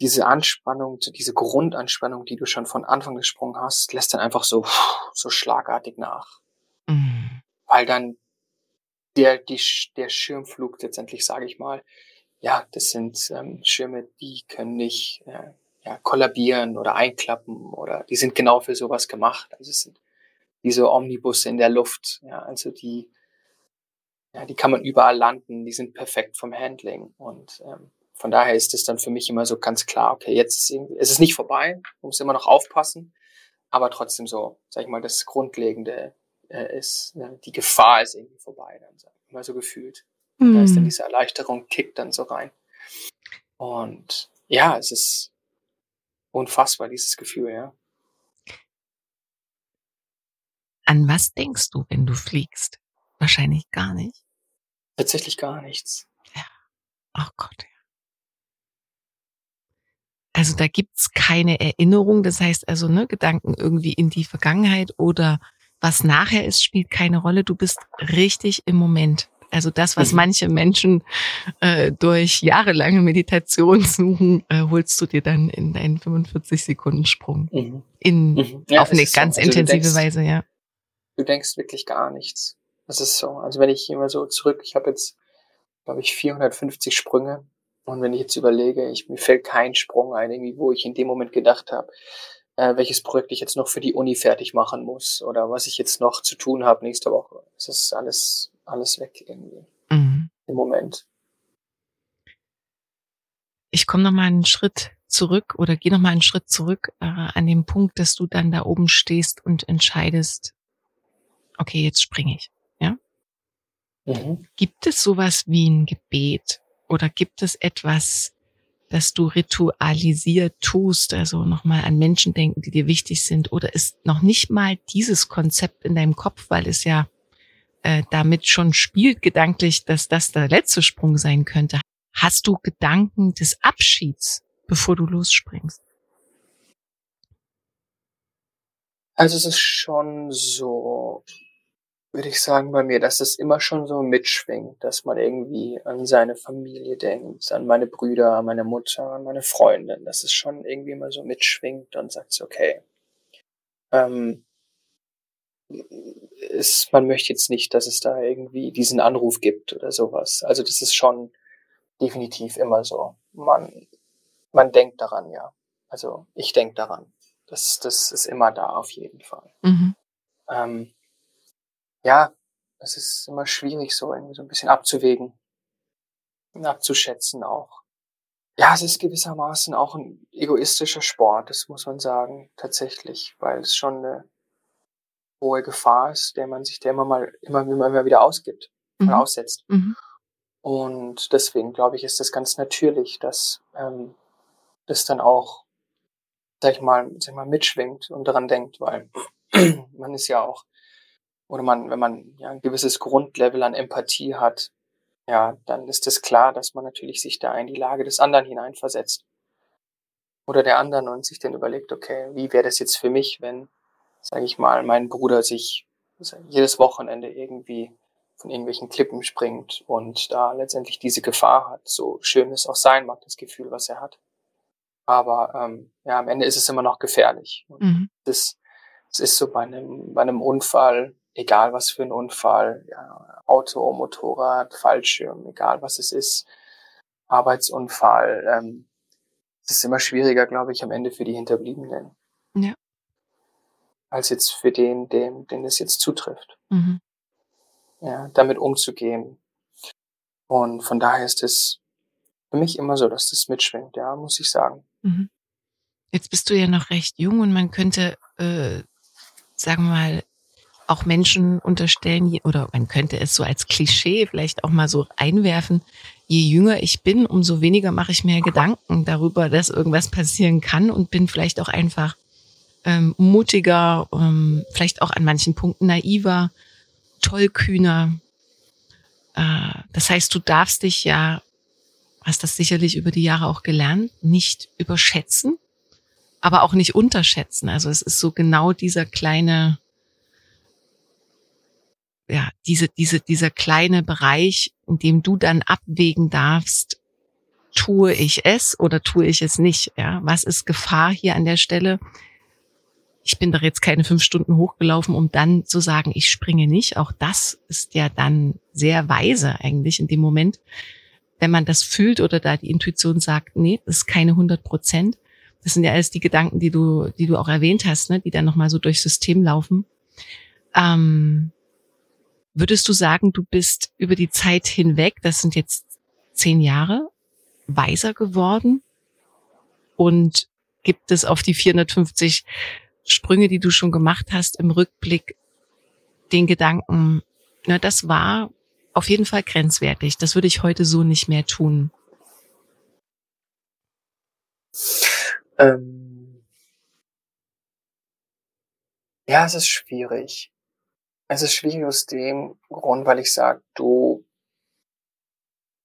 Speaker 3: diese Anspannung, diese Grundanspannung, die du schon von Anfang des Sprungs hast, lässt dann einfach so, so schlagartig nach. Mhm. Weil dann der, die, der Schirmflug letztendlich, sage ich mal, ja, das sind ähm, Schirme, die können nicht, äh, ja, kollabieren oder einklappen oder die sind genau für sowas gemacht. Also es sind diese Omnibusse in der Luft, ja, also die, ja, die kann man überall landen, die sind perfekt vom Handling und ähm, von daher ist es dann für mich immer so ganz klar, okay, jetzt ist irgendwie, es ist nicht vorbei, man muss immer noch aufpassen, aber trotzdem so, sag ich mal, das Grundlegende äh, ist, ne, die Gefahr ist irgendwie vorbei, dann so, immer so gefühlt. Mhm. Da ist dann hm. diese Erleichterung, kickt dann so rein. Und ja, es ist unfassbar, dieses Gefühl, ja.
Speaker 2: An was denkst du, wenn du fliegst? Wahrscheinlich gar nicht.
Speaker 3: Tatsächlich gar nichts.
Speaker 2: Ja. Ach Gott, ja. Also da gibt's keine Erinnerung, das heißt also, ne, Gedanken irgendwie in die Vergangenheit oder was nachher ist, spielt keine Rolle. Du bist richtig im Moment. Also das, was mhm. manche Menschen äh, durch jahrelange Meditation suchen, äh, holst du dir dann in deinen 45 Sekunden Sprung. Mhm. In, mhm. Ja, auf eine ganz so. also intensive denkst, Weise, ja.
Speaker 3: Du denkst wirklich gar nichts. Das ist so. Also wenn ich immer so zurück, ich habe jetzt, glaube ich, 450 Sprünge. Und wenn ich jetzt überlege, ich, mir fällt kein Sprung ein, irgendwie, wo ich in dem Moment gedacht habe, äh, welches Projekt ich jetzt noch für die Uni fertig machen muss oder was ich jetzt noch zu tun habe nächste Woche. Das ist alles, alles weg irgendwie mhm. im Moment.
Speaker 2: Ich komme noch mal einen Schritt zurück oder gehe noch mal einen Schritt zurück äh, an dem Punkt, dass du dann da oben stehst und entscheidest, okay, jetzt springe ich. Ja? Mhm. Gibt es sowas wie ein Gebet oder gibt es etwas, dass du ritualisiert tust, also nochmal an Menschen denken, die dir wichtig sind, oder ist noch nicht mal dieses Konzept in deinem Kopf, weil es ja äh, damit schon spielt gedanklich, dass das der letzte Sprung sein könnte. Hast du Gedanken des Abschieds, bevor du losspringst?
Speaker 3: Also es ist schon so, würde ich sagen bei mir, dass es immer schon so mitschwingt, dass man irgendwie an seine Familie denkt, an meine Brüder, an meine Mutter, an meine Freundin, dass es schon irgendwie immer so mitschwingt und sagt, okay, ähm, ist, man möchte jetzt nicht, dass es da irgendwie diesen Anruf gibt oder sowas. Also das ist schon definitiv immer so. Man, man denkt daran, ja. Also ich denke daran. Das, das ist immer da auf jeden Fall. Mhm. Ähm, ja, es ist immer schwierig, so irgendwie so ein bisschen abzuwägen und abzuschätzen auch. Ja, es ist gewissermaßen auch ein egoistischer Sport, das muss man sagen, tatsächlich, weil es schon eine hohe Gefahr ist, der man sich der immer mal immer, immer wieder ausgibt mhm. aussetzt. Mhm. Und deswegen glaube ich, ist das ganz natürlich, dass ähm, das dann auch, sag ich mal, sag ich mal, mitschwingt und daran denkt, weil [clears throat] man ist ja auch oder man, wenn man ja ein gewisses Grundlevel an Empathie hat, ja, dann ist es klar, dass man natürlich sich da in die Lage des anderen hineinversetzt. Oder der anderen und sich dann überlegt, okay, wie wäre das jetzt für mich, wenn, sage ich mal, mein Bruder sich jedes Wochenende irgendwie von irgendwelchen Klippen springt und da letztendlich diese Gefahr hat, so schön es auch sein mag, das Gefühl, was er hat. Aber ähm, ja, am Ende ist es immer noch gefährlich. Und mhm. das, das ist so bei einem, bei einem Unfall, egal was für ein Unfall, ja, Auto, Motorrad, Fallschirm, egal was es ist, Arbeitsunfall, ähm, es ist immer schwieriger, glaube ich, am Ende für die Hinterbliebenen. Ja. Als jetzt für den, dem, den es jetzt zutrifft. Mhm. Ja, damit umzugehen. Und von daher ist es für mich immer so, dass das mitschwingt, ja, muss ich sagen. Mhm.
Speaker 2: Jetzt bist du ja noch recht jung und man könnte, äh, sagen wir mal, auch Menschen unterstellen, oder man könnte es so als Klischee vielleicht auch mal so einwerfen, je jünger ich bin, umso weniger mache ich mir Gedanken darüber, dass irgendwas passieren kann und bin vielleicht auch einfach ähm, mutiger, ähm, vielleicht auch an manchen Punkten naiver, tollkühner. Äh, das heißt, du darfst dich ja, hast das sicherlich über die Jahre auch gelernt, nicht überschätzen, aber auch nicht unterschätzen. Also es ist so genau dieser kleine ja, diese, diese, dieser kleine Bereich, in dem du dann abwägen darfst, tue ich es oder tue ich es nicht? Ja, was ist Gefahr hier an der Stelle? Ich bin doch jetzt keine fünf Stunden hochgelaufen, um dann zu sagen, ich springe nicht. Auch das ist ja dann sehr weise eigentlich in dem Moment, wenn man das fühlt oder da die Intuition sagt, nee, das ist keine 100 Prozent, das sind ja alles die Gedanken, die du, die du auch erwähnt hast, ne, die dann nochmal so durchs System laufen. Ähm, würdest du sagen, du bist über die Zeit hinweg, das sind jetzt zehn Jahre, weiser geworden? Und gibt es auf die 450 Sprünge, die du schon gemacht hast, im Rückblick den Gedanken, na, das war auf jeden Fall grenzwertig. Das würde ich heute so nicht mehr tun.
Speaker 3: Ähm ja, es ist schwierig. Es ist schwierig aus dem Grund, weil ich sage, du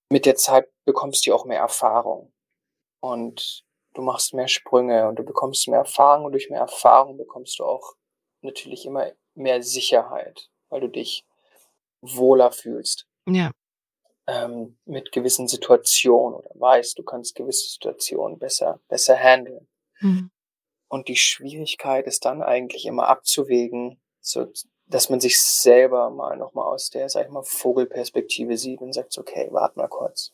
Speaker 3: mit der Zeit bekommst du auch mehr Erfahrung und du machst mehr Sprünge und du bekommst mehr Erfahrung und durch mehr Erfahrung bekommst du auch natürlich immer mehr Sicherheit, weil du dich wohler fühlst.
Speaker 2: Ja.
Speaker 3: Ähm, mit gewissen Situationen oder weißt, du kannst gewisse Situationen besser, besser handeln. Mhm. Und die Schwierigkeit ist dann eigentlich immer abzuwägen, so, dass man sich selber mal nochmal aus der, sag ich mal, Vogelperspektive sieht und sagt, okay, warte mal kurz.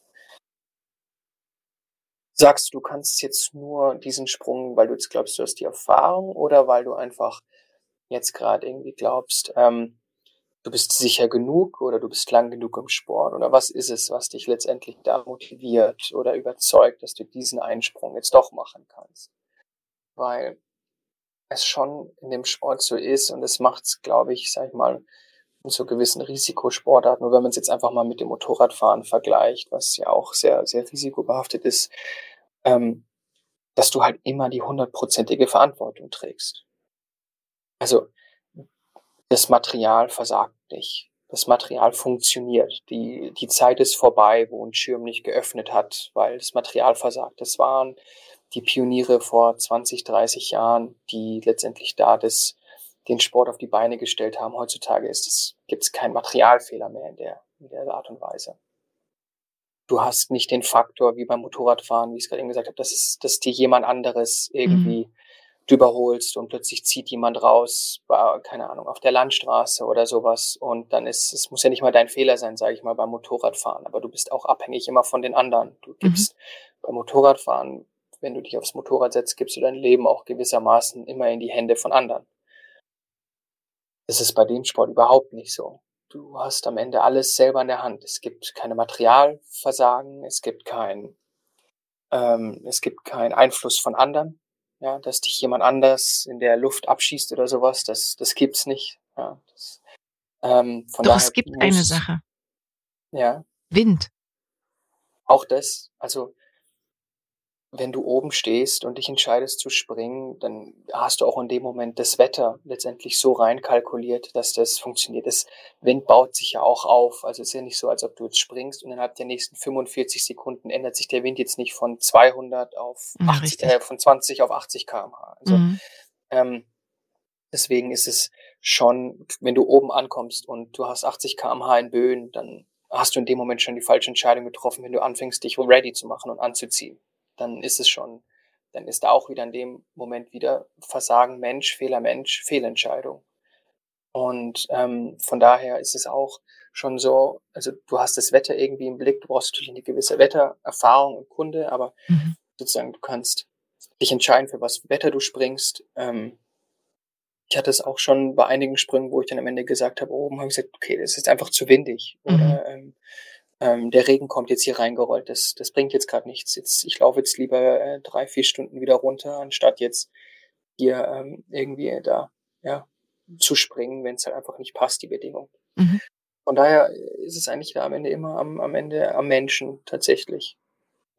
Speaker 3: Sagst du, du kannst jetzt nur diesen Sprung, weil du jetzt glaubst, du hast die Erfahrung oder weil du einfach jetzt gerade irgendwie glaubst, ähm, du bist sicher genug oder du bist lang genug im Sport oder was ist es, was dich letztendlich da motiviert oder überzeugt, dass du diesen Einsprung jetzt doch machen kannst. Weil es schon in dem Sport so ist und es macht's, glaube ich, sag ich mal, so gewissen Risikosportarten, nur wenn man es jetzt einfach mal mit dem Motorradfahren vergleicht, was ja auch sehr, sehr risikobehaftet ist, ähm, dass du halt immer die hundertprozentige Verantwortung trägst. Also das Material versagt nicht. Das Material funktioniert. Die, die Zeit ist vorbei, wo ein Schirm nicht geöffnet hat, weil das Material versagt. Das waren die Pioniere vor 20, 30 Jahren, die letztendlich da das, den Sport auf die Beine gestellt haben. Heutzutage ist es, gibt es keinen Materialfehler mehr in der, in der Art und Weise. Du hast nicht den Faktor wie beim Motorradfahren, wie ich es gerade eben gesagt habe, dass, es, dass dir jemand anderes irgendwie mhm. du überholst und plötzlich zieht jemand raus, keine Ahnung, auf der Landstraße oder sowas. Und dann ist, es muss ja nicht mal dein Fehler sein, sage ich mal, beim Motorradfahren, aber du bist auch abhängig immer von den anderen. Du gibst mhm. beim Motorradfahren wenn du dich aufs Motorrad setzt, gibst du dein Leben auch gewissermaßen immer in die Hände von anderen. Das ist bei dem Sport überhaupt nicht so. Du hast am Ende alles selber in der Hand. Es gibt keine Materialversagen, es gibt kein, ähm, es gibt keinen Einfluss von anderen. Ja, dass dich jemand anders in der Luft abschießt oder sowas, das, das gibt's nicht. Ja, das,
Speaker 2: ähm, von Doch, daher es gibt eine Sache.
Speaker 3: Ja.
Speaker 2: Wind.
Speaker 3: Auch das, also wenn du oben stehst und dich entscheidest zu springen, dann hast du auch in dem Moment das Wetter letztendlich so reinkalkuliert, dass das funktioniert. Das Wind baut sich ja auch auf. Also es ist ja nicht so, als ob du jetzt springst und innerhalb der nächsten 45 Sekunden ändert sich der Wind jetzt nicht von 200 auf ja, 80, äh, von 20 auf 80 km/h. Also, mhm. ähm, deswegen ist es schon, wenn du oben ankommst und du hast 80 km/h in Böen, dann hast du in dem Moment schon die falsche Entscheidung getroffen, wenn du anfängst, dich ready zu machen und anzuziehen dann ist es schon, dann ist da auch wieder in dem Moment wieder Versagen Mensch, Fehler Mensch, Fehlentscheidung. Und ähm, von daher ist es auch schon so, also du hast das Wetter irgendwie im Blick, du brauchst natürlich eine gewisse Wettererfahrung und Kunde, aber mhm. sozusagen du kannst dich entscheiden, für was Wetter du springst. Ähm, ich hatte es auch schon bei einigen Sprüngen, wo ich dann am Ende gesagt habe, oben habe ich gesagt, okay, das ist einfach zu windig. Mhm. Oder ähm, ähm, der Regen kommt jetzt hier reingerollt, das, das bringt jetzt gerade nichts. Jetzt, ich laufe jetzt lieber äh, drei, vier Stunden wieder runter, anstatt jetzt hier ähm, irgendwie da ja, zu springen, wenn es halt einfach nicht passt, die Bedingung. Mhm. Von daher ist es eigentlich da am Ende immer am, am Ende am Menschen tatsächlich,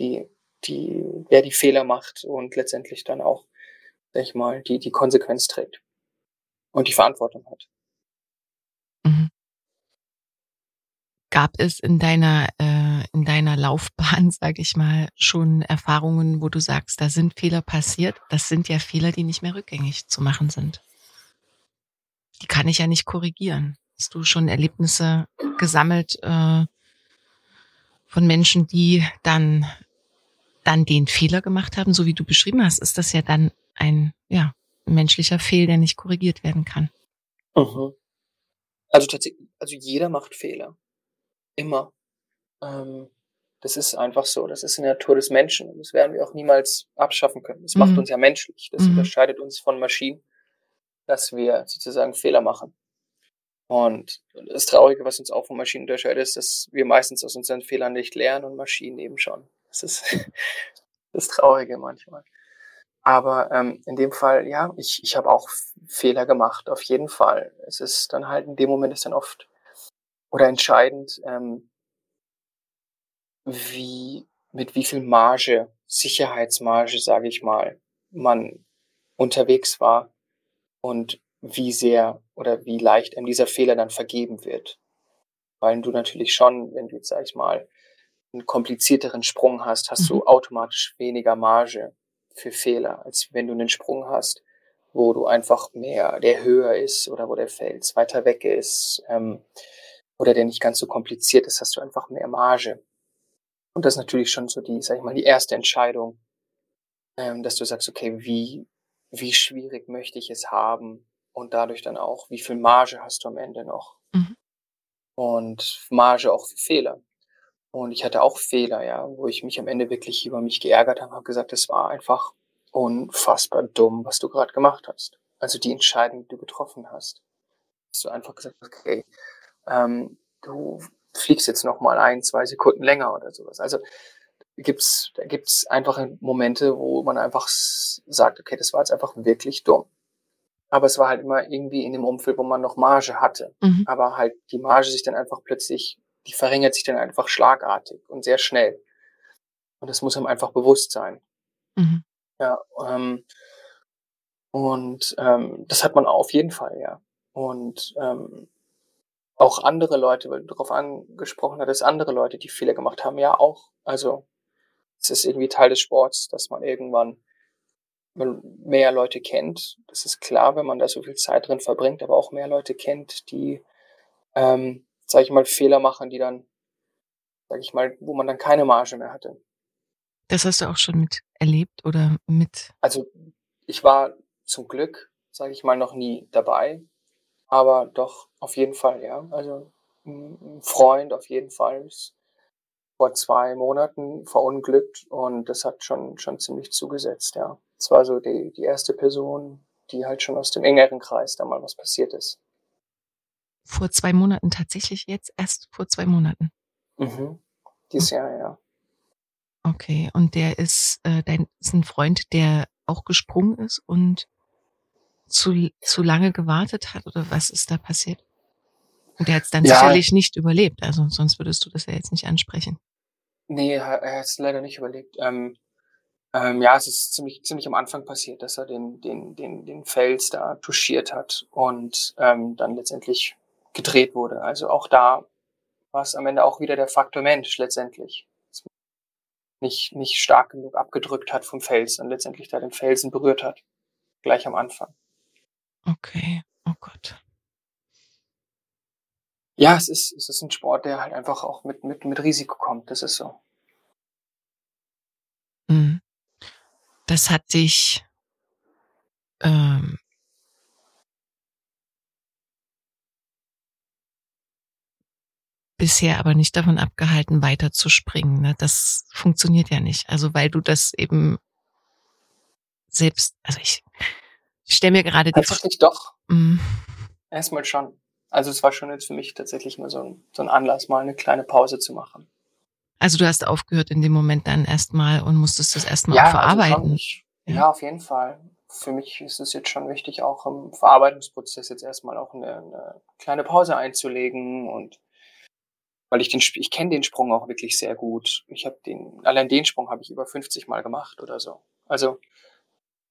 Speaker 3: die, die, wer die Fehler macht und letztendlich dann auch, sag ich mal, die, die Konsequenz trägt und die Verantwortung hat.
Speaker 2: Gab es in deiner äh, in deiner Laufbahn, [laughs] sag ich mal, schon Erfahrungen, wo du sagst, da sind Fehler passiert? Das sind ja Fehler, die nicht mehr rückgängig zu machen sind. Die kann ich ja nicht korrigieren. Hast du schon Erlebnisse gesammelt äh, von Menschen, die dann dann den Fehler gemacht haben, so wie du beschrieben hast, ist das ja dann ein ja menschlicher Fehl, der nicht korrigiert werden kann.
Speaker 3: Mhm. Also tatsächlich, also jeder macht Fehler immer. Ähm, Das ist einfach so. Das ist in der Natur des Menschen. Und das werden wir auch niemals abschaffen können. Das mhm. macht uns ja menschlich. Das mhm. unterscheidet uns von Maschinen, dass wir sozusagen Fehler machen. Und das Traurige, was uns auch von Maschinen unterscheidet, ist, dass wir meistens aus unseren Fehlern nicht lernen und Maschinen eben schon. Das ist [laughs] das Traurige manchmal. Aber ähm, in dem Fall, ja, ich, ich habe auch Fehler gemacht, auf jeden Fall. Es ist dann halt in dem Moment ist dann oft oder entscheidend, ähm, wie mit wie viel Marge, Sicherheitsmarge, sage ich mal, man unterwegs war und wie sehr oder wie leicht einem dieser Fehler dann vergeben wird. Weil du natürlich schon, wenn du jetzt, sag ich mal, einen komplizierteren Sprung hast, hast mhm. du automatisch weniger Marge für Fehler, als wenn du einen Sprung hast, wo du einfach mehr, der höher ist oder wo der Fels weiter weg ist ähm, oder der nicht ganz so kompliziert ist, hast du einfach mehr Marge. Und das ist natürlich schon so die, sag ich mal, die erste Entscheidung, ähm, dass du sagst, okay, wie, wie schwierig möchte ich es haben und dadurch dann auch, wie viel Marge hast du am Ende noch? Mhm. Und Marge auch für Fehler. Und ich hatte auch Fehler, ja, wo ich mich am Ende wirklich über mich geärgert habe, habe gesagt, es war einfach unfassbar dumm, was du gerade gemacht hast. Also die Entscheidung, die du getroffen hast. Hast du einfach gesagt, okay, ähm, du fliegst jetzt noch mal ein, zwei Sekunden länger oder sowas. Also gibt's, da gibt's einfach Momente, wo man einfach sagt, okay, das war jetzt einfach wirklich dumm. Aber es war halt immer irgendwie in dem Umfeld, wo man noch Marge hatte. Mhm. Aber halt die Marge sich dann einfach plötzlich, die verringert sich dann einfach schlagartig und sehr schnell. Und das muss einem einfach bewusst sein. Mhm. Ja, ähm, und ähm, das hat man auf jeden Fall, ja. Und ähm, auch andere Leute, weil du darauf angesprochen hattest, andere Leute, die Fehler gemacht haben, ja auch. Also es ist irgendwie Teil des Sports, dass man irgendwann mehr Leute kennt. Das ist klar, wenn man da so viel Zeit drin verbringt, aber auch mehr Leute kennt, die, ähm, sage ich mal, Fehler machen, die dann, sage ich mal, wo man dann keine Marge mehr hatte.
Speaker 2: Das hast du auch schon mit erlebt oder mit?
Speaker 3: Also ich war zum Glück, sage ich mal, noch nie dabei. Aber doch, auf jeden Fall, ja. Also ein Freund auf jeden Fall ist vor zwei Monaten verunglückt und das hat schon, schon ziemlich zugesetzt, ja. Es war so die, die erste Person, die halt schon aus dem engeren Kreis da mal was passiert ist.
Speaker 2: Vor zwei Monaten tatsächlich jetzt? Erst vor zwei Monaten?
Speaker 3: Mhm. Dieses Jahr, ja.
Speaker 2: Okay, und der ist, äh, dein, ist ein Freund, der auch gesprungen ist und zu, zu lange gewartet hat oder was ist da passiert? Und der hat es dann ja. sicherlich nicht überlebt, also sonst würdest du das ja jetzt nicht ansprechen.
Speaker 3: Nee, er hat es leider nicht überlebt. Ähm, ähm, ja, es ist ziemlich, ziemlich am Anfang passiert, dass er den, den, den, den Fels da touchiert hat und ähm, dann letztendlich gedreht wurde. Also auch da war es am Ende auch wieder der Faktor Mensch letztendlich. Nicht, nicht stark genug abgedrückt hat vom Fels und letztendlich da den Felsen berührt hat. Gleich am Anfang.
Speaker 2: Okay, oh Gott.
Speaker 3: Ja, es ist, es ist ein Sport, der halt einfach auch mit, mit, mit Risiko kommt. Das ist so.
Speaker 2: Mhm. Das hat dich ähm, bisher aber nicht davon abgehalten, weiter zu springen. Ne? Das funktioniert ja nicht. Also weil du das eben selbst, also ich ich stelle mir gerade
Speaker 3: die Tatsächlich doch. Mm. Erstmal schon. Also es war schon jetzt für mich tatsächlich mal so ein, so ein Anlass, mal eine kleine Pause zu machen.
Speaker 2: Also du hast aufgehört in dem Moment dann erstmal und musstest das erstmal ja, verarbeiten.
Speaker 3: Also ja. ja, auf jeden Fall. Für mich ist es jetzt schon wichtig, auch im Verarbeitungsprozess jetzt erstmal auch eine, eine kleine Pause einzulegen und weil ich den ich kenne den Sprung auch wirklich sehr gut. Ich habe den allein den Sprung habe ich über 50 Mal gemacht oder so. Also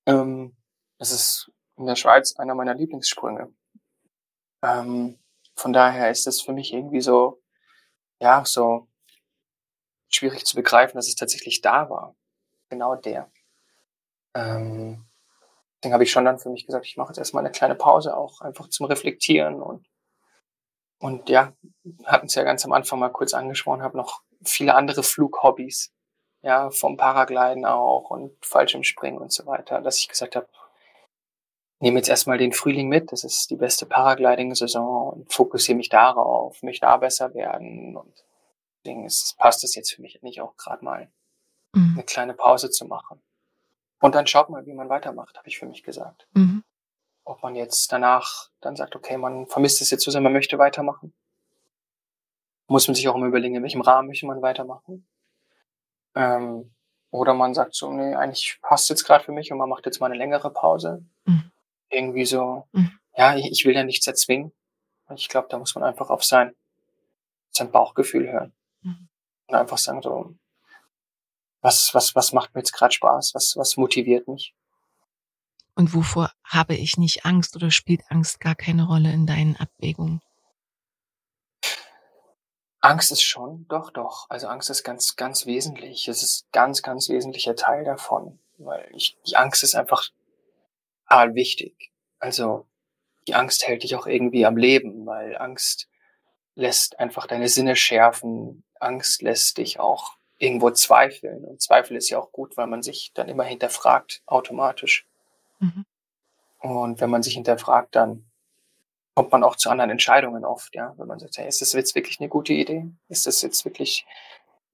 Speaker 3: ähm, es ist in der Schweiz einer meiner Lieblingssprünge. Ähm, von daher ist es für mich irgendwie so, ja, so schwierig zu begreifen, dass es tatsächlich da war. Genau der. Ähm, deswegen habe ich schon dann für mich gesagt, ich mache jetzt erstmal eine kleine Pause auch, einfach zum Reflektieren und und ja, hatten es ja ganz am Anfang mal kurz angesprochen, habe noch viele andere Flughobbys, ja, vom Paragliden auch und Fallschirmspringen und so weiter, dass ich gesagt habe, nehme jetzt erstmal den Frühling mit, das ist die beste Paragliding-Saison und fokussiere mich darauf, möchte da besser werden und Deswegen ist, passt es jetzt für mich nicht auch gerade mal
Speaker 2: Mhm.
Speaker 3: eine kleine Pause zu machen. Und dann schaut mal, wie man weitermacht, habe ich für mich gesagt.
Speaker 2: Mhm.
Speaker 3: Ob man jetzt danach dann sagt, okay, man vermisst es jetzt so sehr, man möchte weitermachen. Muss man sich auch immer überlegen, in welchem Rahmen möchte man weitermachen. Ähm, oder man sagt so, nee, eigentlich passt jetzt gerade für mich und man macht jetzt mal eine längere Pause.
Speaker 2: Mhm.
Speaker 3: Irgendwie so,
Speaker 2: Mhm.
Speaker 3: ja, ich, ich will ja nichts erzwingen. Ich glaube, da muss man einfach auf sein, sein Bauchgefühl hören.
Speaker 2: Mhm.
Speaker 3: Und einfach sagen so, was, was, was macht mir jetzt gerade Spaß? Was, was motiviert mich?
Speaker 2: Und wovor habe ich nicht Angst oder spielt Angst gar keine Rolle in deinen Abwägungen?
Speaker 3: Angst ist schon, doch, doch. Also Angst ist ganz, ganz wesentlich. Es ist ganz, ganz wesentlicher Teil davon, weil ich, die Angst ist einfach total wichtig. Also die Angst hält dich auch irgendwie am Leben, weil Angst lässt einfach deine Sinne schärfen. Angst lässt dich auch irgendwo zweifeln. Und Zweifel ist ja auch gut, weil man sich dann immer hinterfragt, automatisch.
Speaker 2: Mhm.
Speaker 3: Und wenn man sich hinterfragt, dann kommt man auch zu anderen Entscheidungen oft, ja. Wenn man sagt, hey, ist das jetzt wirklich eine gute Idee? Ist das jetzt wirklich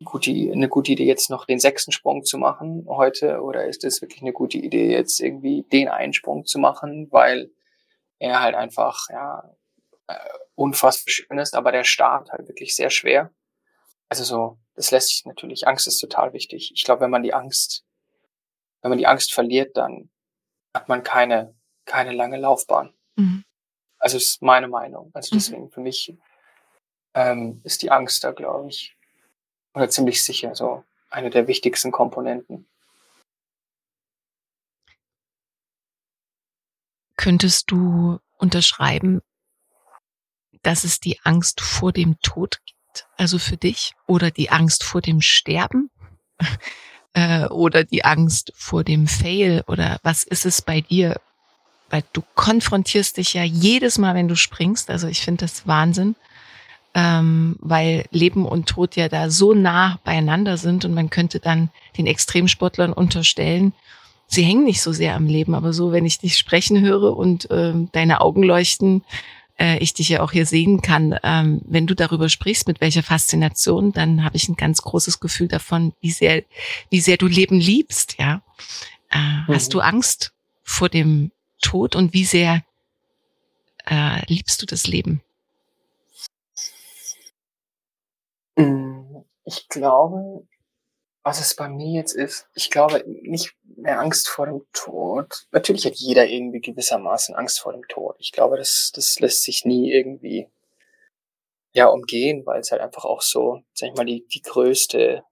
Speaker 3: gute, eine gute Idee, jetzt noch den sechsten Sprung zu machen heute? Oder ist es wirklich eine gute Idee, jetzt irgendwie den einen Sprung zu machen, weil er halt einfach, ja, äh, unfassbar schön ist, aber der Start halt wirklich sehr schwer. Also so, das lässt sich natürlich, Angst ist total wichtig. Ich glaube, wenn man die Angst, wenn man die Angst verliert, dann hat man keine, keine lange Laufbahn.
Speaker 2: Mhm.
Speaker 3: Also ist meine Meinung. Also
Speaker 2: Mhm.
Speaker 3: deswegen für mich ähm, ist die Angst da, glaube ich, oder ziemlich sicher so eine der wichtigsten Komponenten.
Speaker 2: Könntest du unterschreiben, dass es die Angst vor dem Tod gibt, also für dich, oder die Angst vor dem Sterben, [laughs] äh, oder die Angst vor dem Fail, oder was ist es bei dir? Weil du konfrontierst dich ja jedes Mal, wenn du springst. Also ich finde das Wahnsinn, ähm, weil Leben und Tod ja da so nah beieinander sind und man könnte dann den Extremsportlern unterstellen, sie hängen nicht so sehr am Leben, aber so, wenn ich dich sprechen höre und ähm, deine Augen leuchten, äh, ich dich ja auch hier sehen kann, ähm, wenn du darüber sprichst, mit welcher Faszination, dann habe ich ein ganz großes Gefühl davon, wie sehr, wie sehr du Leben liebst, ja. Äh,
Speaker 3: Mhm.
Speaker 2: Hast du Angst vor dem Tod und wie sehr äh, liebst du das Leben?
Speaker 3: Mm, Ich glaube, was es bei mir jetzt ist, ich glaube nicht mehr Angst vor dem Tod. Natürlich hat jeder irgendwie gewissermaßen Angst vor dem Tod. Ich glaube, das, das lässt sich nie irgendwie ja umgehen, weil es halt einfach auch so, sag ich mal, die, die größte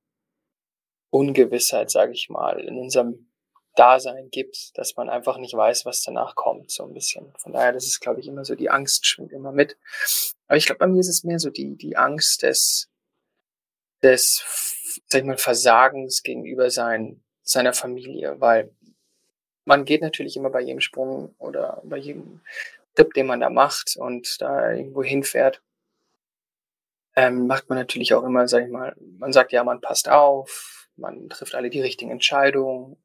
Speaker 3: Ungewissheit, sage ich mal, in unserem Dasein gibt, dass man einfach nicht weiß, was danach kommt, so ein bisschen. Von daher, das ist, glaube ich, immer so, die Angst schwingt immer mit. Aber ich glaube, bei mir ist es mehr so die, die Angst des, des, sag ich mal, Versagens gegenüber sein, seiner Familie, weil man geht natürlich immer bei jedem Sprung oder bei jedem Tipp, den man da macht und da irgendwo hinfährt, ähm, macht man natürlich auch immer, sag ich mal, man sagt ja, man passt auf, man trifft alle die richtigen Entscheidungen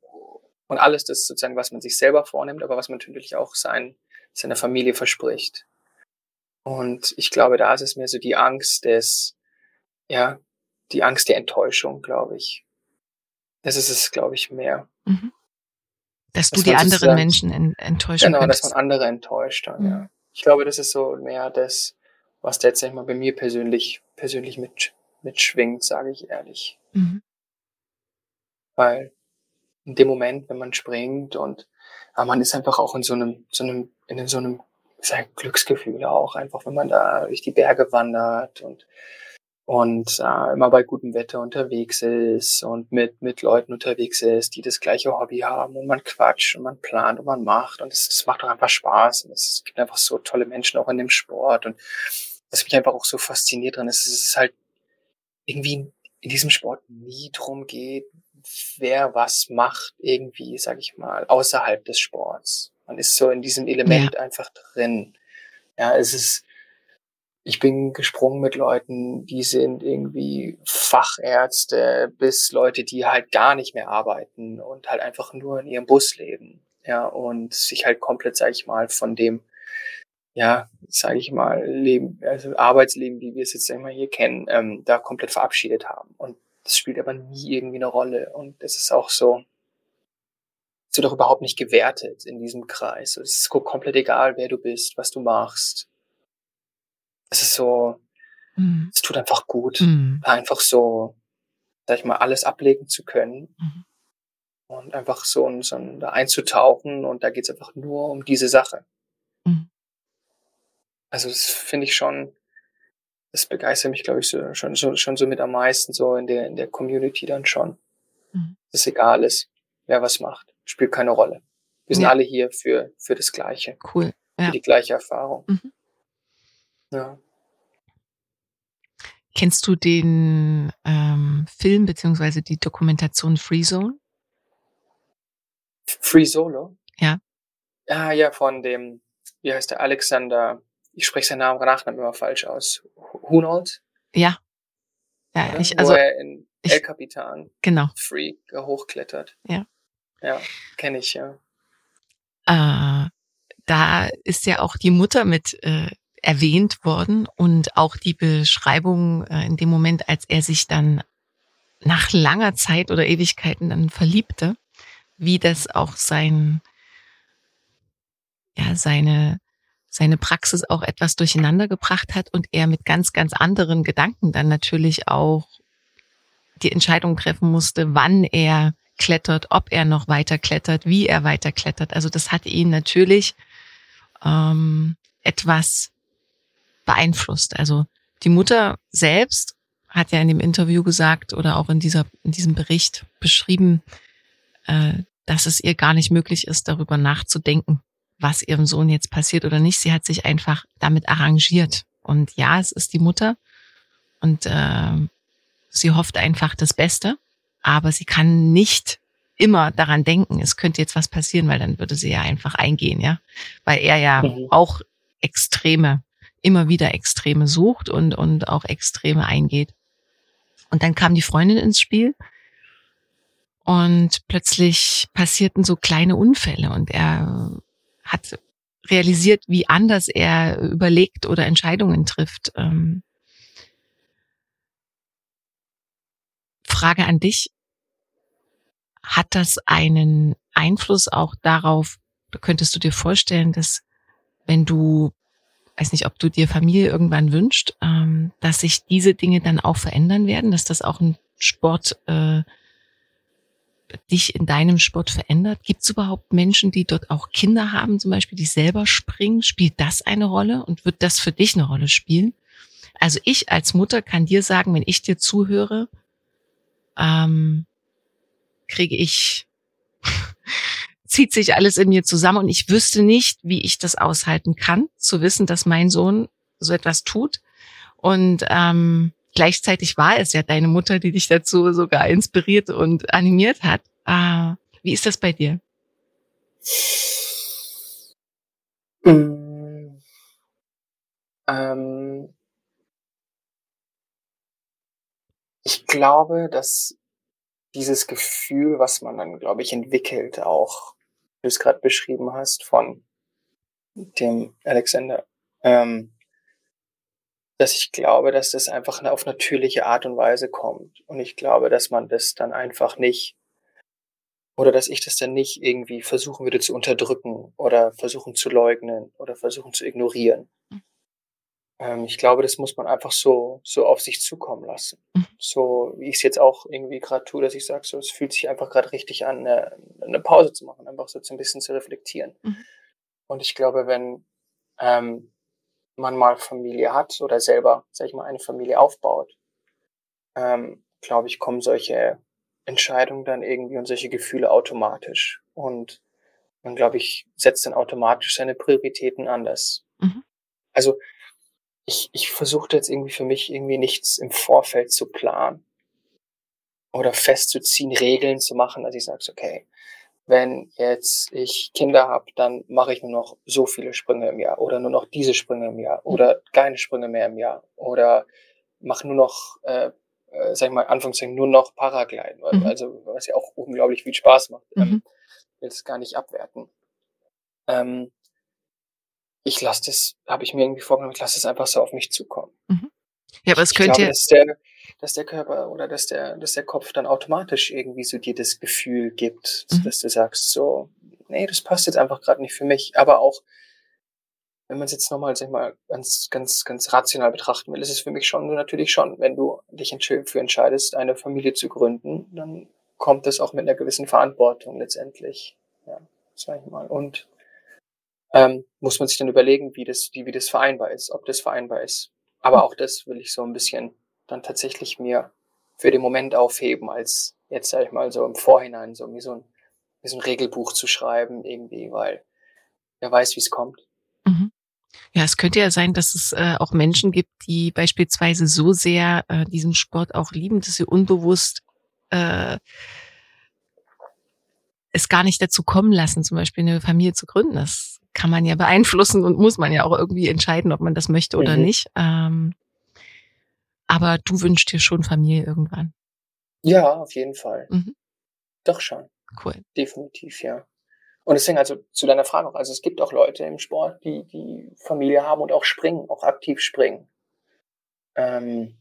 Speaker 3: und alles das sozusagen, was man sich selber vornimmt, aber was man natürlich auch sein, seiner Familie verspricht. Und ich glaube, da ist es mehr so die Angst des, ja, die Angst der Enttäuschung, glaube ich. Das ist es, glaube ich, mehr.
Speaker 2: Mhm. Dass du
Speaker 3: Dass
Speaker 2: die
Speaker 3: man
Speaker 2: anderen Menschen en enttäuschen
Speaker 3: Genau, dass
Speaker 2: könntest.
Speaker 3: man andere enttäuscht. Dann,
Speaker 2: Mhm.
Speaker 3: ja. Ich glaube, das ist so mehr das, was da jetzt sag ich mal bei mir persönlich, persönlich mit, mitschwingt, sage ich ehrlich.
Speaker 2: Mhm.
Speaker 3: Weil in dem Moment, wenn man springt und aber man ist einfach auch in so einem, so einem, in so einem sehr Glücksgefühl auch, einfach wenn man da durch die Berge wandert und und äh, immer bei gutem Wetter unterwegs ist und mit mit Leuten unterwegs ist, die das gleiche Hobby haben und man quatscht und man plant und man macht und das macht doch einfach Spaß und es gibt einfach so tolle Menschen auch in dem Sport und was mich einfach auch so fasziniert dran ist, es ist halt irgendwie in diesem Sport nie drum geht, wer was macht, irgendwie, sag ich mal, außerhalb des Sports. Man ist so in diesem Element einfach drin. Ja, es ist, ich bin gesprungen mit Leuten, die sind irgendwie Fachärzte bis Leute, die halt gar nicht mehr arbeiten und halt einfach nur in ihrem Bus leben. Ja, und sich halt komplett, sag ich mal, von dem, ja, sage ich mal, Leben, also Arbeitsleben, wie wir es jetzt immer hier kennen, ähm, da komplett verabschiedet haben. Und das spielt aber nie irgendwie eine Rolle. Und es ist auch so, es wird auch überhaupt nicht gewertet in diesem Kreis. Es ist komplett egal, wer du bist, was du machst. Es ist so, mhm. es tut einfach gut, mhm. einfach so, sag ich mal, alles ablegen zu können. Mhm. Und einfach so, so da einzutauchen und da geht's einfach nur um diese Sache. Mhm. Also das finde ich schon, das begeistert mich, glaube ich, so, schon, so, schon so mit am meisten, so in der, in der Community dann schon. Mhm. Dass es egal ist, wer was macht. Spielt keine Rolle. Wir sind ja. alle hier für, für das Gleiche.
Speaker 2: Cool.
Speaker 3: Ja. Für die gleiche Erfahrung. Mhm. Ja.
Speaker 2: Kennst du den ähm, Film beziehungsweise die Dokumentation Free Zone?
Speaker 3: Free Solo?
Speaker 2: Ja.
Speaker 3: Ah, ja, von dem, wie heißt der, Alexander, ich spreche seinen Namen Nachnamen immer falsch aus. Hunold?
Speaker 2: Ja. Ja, Oder? ich, also. Wo
Speaker 3: er in ich, El Capitan.
Speaker 2: Genau.
Speaker 3: Free hochklettert.
Speaker 2: Ja.
Speaker 3: Ja, kenne ich, ja.
Speaker 2: Äh, da ist ja auch die Mutter mit äh, erwähnt worden und auch die Beschreibung äh, in dem Moment, als er sich dann nach langer Zeit oder Ewigkeiten dann verliebte, wie das auch sein, ja, seine, seine Praxis auch etwas durcheinander gebracht hat und er mit ganz, ganz anderen Gedanken dann natürlich auch die Entscheidung treffen musste, wann er klettert, ob er noch weiter klettert, wie er weiter klettert. Also das hat ihn natürlich ähm, etwas beeinflusst. Also die Mutter selbst hat ja in dem Interview gesagt oder auch in dieser in diesem Bericht beschrieben, äh, dass es ihr gar nicht möglich ist, darüber nachzudenken, was ihrem Sohn jetzt passiert oder nicht. Sie hat sich einfach damit arrangiert. Und ja, es ist die Mutter und äh, sie hofft einfach das Beste, aber sie kann nicht immer daran denken, es könnte jetzt was passieren, weil dann würde sie ja einfach eingehen, ja, weil er ja mhm. auch Extreme, immer wieder Extreme sucht und und auch Extreme eingeht. Und dann kam die Freundin ins Spiel und plötzlich passierten so kleine Unfälle und er hat realisiert, wie anders er überlegt oder Entscheidungen trifft. Ähm, Frage an dich. Hat das einen Einfluss auch darauf, könntest du dir vorstellen, dass wenn du, weiß nicht, ob du dir Familie irgendwann wünscht, ähm, dass sich diese Dinge dann auch verändern werden, dass das auch ein Sport äh, dich in deinem Sport verändert? Gibt es überhaupt Menschen, die dort auch Kinder haben, zum Beispiel, die selber springen? Spielt das eine Rolle und wird das für dich eine Rolle spielen? Also ich als Mutter kann dir sagen, wenn ich dir zuhöre, ähm, kriege ich, zieht sich alles in mir zusammen und ich wüsste nicht, wie ich das aushalten kann, zu wissen, dass mein Sohn so etwas tut. Und ähm, Gleichzeitig war es ja deine Mutter, die dich dazu sogar inspiriert und animiert hat. Ah, wie ist das bei dir?
Speaker 3: Mm, ähm, ich glaube, dass dieses Gefühl, was man dann, glaube ich, entwickelt, auch, du es gerade beschrieben hast, von dem Alexander, ähm, dass ich glaube, dass das einfach auf natürliche Art und Weise kommt. Und ich glaube, dass man das dann einfach nicht, oder dass ich das dann nicht irgendwie versuchen würde zu unterdrücken oder versuchen zu leugnen oder versuchen zu ignorieren. Mhm. Ähm, ich glaube, das muss man einfach so, so auf sich zukommen lassen. Mhm. So wie ich es jetzt auch irgendwie gerade tue, dass ich sage, so, es fühlt sich einfach gerade richtig an, eine, eine, Pause zu machen, einfach so ein bisschen zu reflektieren. Mhm. Und ich glaube, wenn, ähm, man mal Familie hat oder selber, sag ich mal, eine Familie aufbaut, ähm, glaube ich, kommen solche Entscheidungen dann irgendwie und solche Gefühle automatisch. Und man, glaube ich, setzt dann automatisch seine Prioritäten anders. Mhm. Also ich, ich versuchte jetzt irgendwie für mich irgendwie nichts im Vorfeld zu planen oder festzuziehen, Regeln zu machen, dass ich sage, okay, wenn jetzt ich Kinder habe, dann mache ich nur noch so viele Sprünge im Jahr oder nur noch diese Sprünge im Jahr oder keine Sprünge mehr im Jahr oder mache nur noch, äh, äh, sag ich mal, Anführungszeichen, nur noch Paragliden, mhm. also was ja auch unglaublich viel Spaß macht. Ähm, mhm. will es gar nicht abwerten. Ähm, ich lasse das, habe ich mir irgendwie vorgenommen, ich lasse es einfach so auf mich zukommen.
Speaker 2: Mhm. Ja, aber es
Speaker 3: ich
Speaker 2: könnte
Speaker 3: der, dass der Körper oder dass der, dass der Kopf dann automatisch irgendwie so dir das Gefühl gibt,
Speaker 2: Mhm.
Speaker 3: dass du sagst, so, nee, das passt jetzt einfach gerade nicht für mich. Aber auch, wenn man es jetzt nochmal, sag ich mal, ganz, ganz, ganz rational betrachten will, ist es für mich schon natürlich schon, wenn du dich für entscheidest, eine Familie zu gründen, dann kommt das auch mit einer gewissen Verantwortung letztendlich. Ja, sag ich mal. Und ähm, muss man sich dann überlegen, wie das, wie, wie das vereinbar ist, ob das vereinbar ist. Aber auch das will ich so ein bisschen dann tatsächlich mir für den Moment aufheben, als jetzt, sag ich mal, so im Vorhinein so wie so ein, wie so ein Regelbuch zu schreiben, irgendwie, weil wer weiß, wie es kommt.
Speaker 2: Mhm. Ja, es könnte ja sein, dass es äh, auch Menschen gibt, die beispielsweise so sehr äh, diesen Sport auch lieben, dass sie unbewusst äh, es gar nicht dazu kommen lassen, zum Beispiel eine Familie zu gründen. Das kann man ja beeinflussen und muss man ja auch irgendwie entscheiden, ob man das möchte oder
Speaker 3: Mhm.
Speaker 2: nicht. Ähm, aber du wünschst dir schon Familie irgendwann.
Speaker 3: Ja, auf jeden Fall.
Speaker 2: Mhm.
Speaker 3: Doch schon.
Speaker 2: Cool.
Speaker 3: Definitiv, ja. Und deswegen also zu deiner Frage auch, also es gibt auch Leute im Sport, die, die Familie haben und auch springen, auch aktiv springen. Ähm,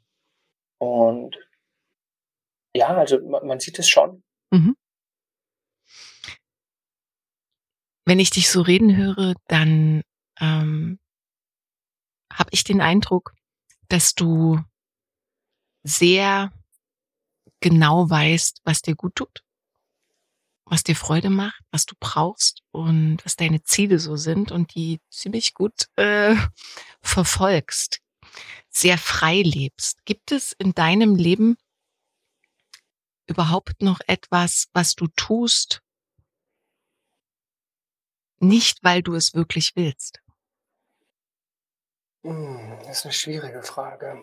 Speaker 3: und ja, also man, man sieht es schon.
Speaker 2: Mhm. Wenn ich dich so reden höre, dann ähm, habe ich den Eindruck, dass du sehr genau weißt, was dir gut tut, was dir Freude macht, was du brauchst und was deine Ziele so sind und die ziemlich gut äh, verfolgst, sehr frei lebst. Gibt es in deinem Leben überhaupt noch etwas, was du tust, nicht weil du es wirklich willst?
Speaker 3: Hm, Das ist eine schwierige Frage.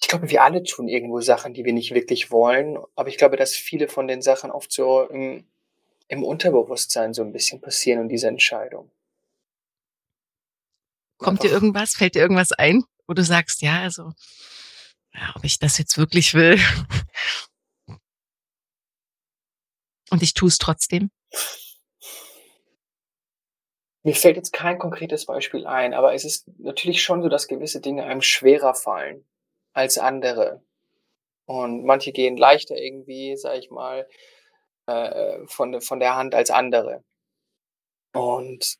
Speaker 3: Ich glaube, wir alle tun irgendwo Sachen, die wir nicht wirklich wollen. Aber ich glaube, dass viele von den Sachen oft so im, im Unterbewusstsein so ein bisschen passieren und diese Entscheidung.
Speaker 2: Kommt dir irgendwas, fällt dir irgendwas ein, wo du sagst, ja, also, ja, ob ich das jetzt wirklich will? [laughs] Und ich tue es trotzdem.
Speaker 3: Mir fällt jetzt kein konkretes Beispiel ein, aber es ist natürlich schon so, dass gewisse Dinge einem schwerer fallen als andere. Und manche gehen leichter irgendwie, sag ich mal, äh, von, von der Hand als andere. Und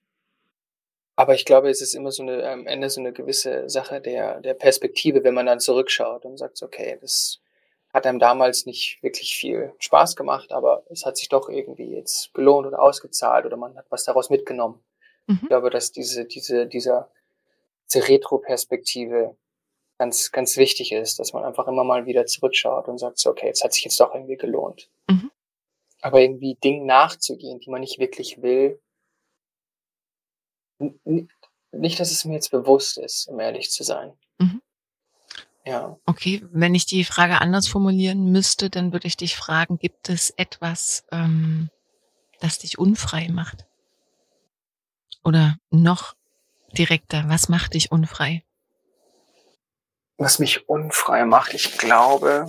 Speaker 3: aber ich glaube, es ist immer so eine, am Ende so eine gewisse Sache der, der Perspektive, wenn man dann zurückschaut und sagt, okay, das hat einem damals nicht wirklich viel Spaß gemacht, aber es hat sich doch irgendwie jetzt gelohnt oder ausgezahlt oder man hat was daraus mitgenommen.
Speaker 2: Mhm.
Speaker 3: Ich glaube, dass diese, diese, dieser, diese Retro-Perspektive ganz, ganz wichtig ist, dass man einfach immer mal wieder zurückschaut und sagt, so, okay, es hat sich jetzt doch irgendwie gelohnt.
Speaker 2: Mhm.
Speaker 3: Aber irgendwie Dingen nachzugehen, die man nicht wirklich will, nicht, dass es mir jetzt bewusst ist, um ehrlich zu sein.
Speaker 2: Mhm.
Speaker 3: Ja.
Speaker 2: Okay, wenn ich die Frage anders formulieren müsste, dann würde ich dich fragen, gibt es etwas, ähm, das dich unfrei macht? Oder noch direkter, was macht dich unfrei?
Speaker 3: Was mich unfrei macht, ich glaube,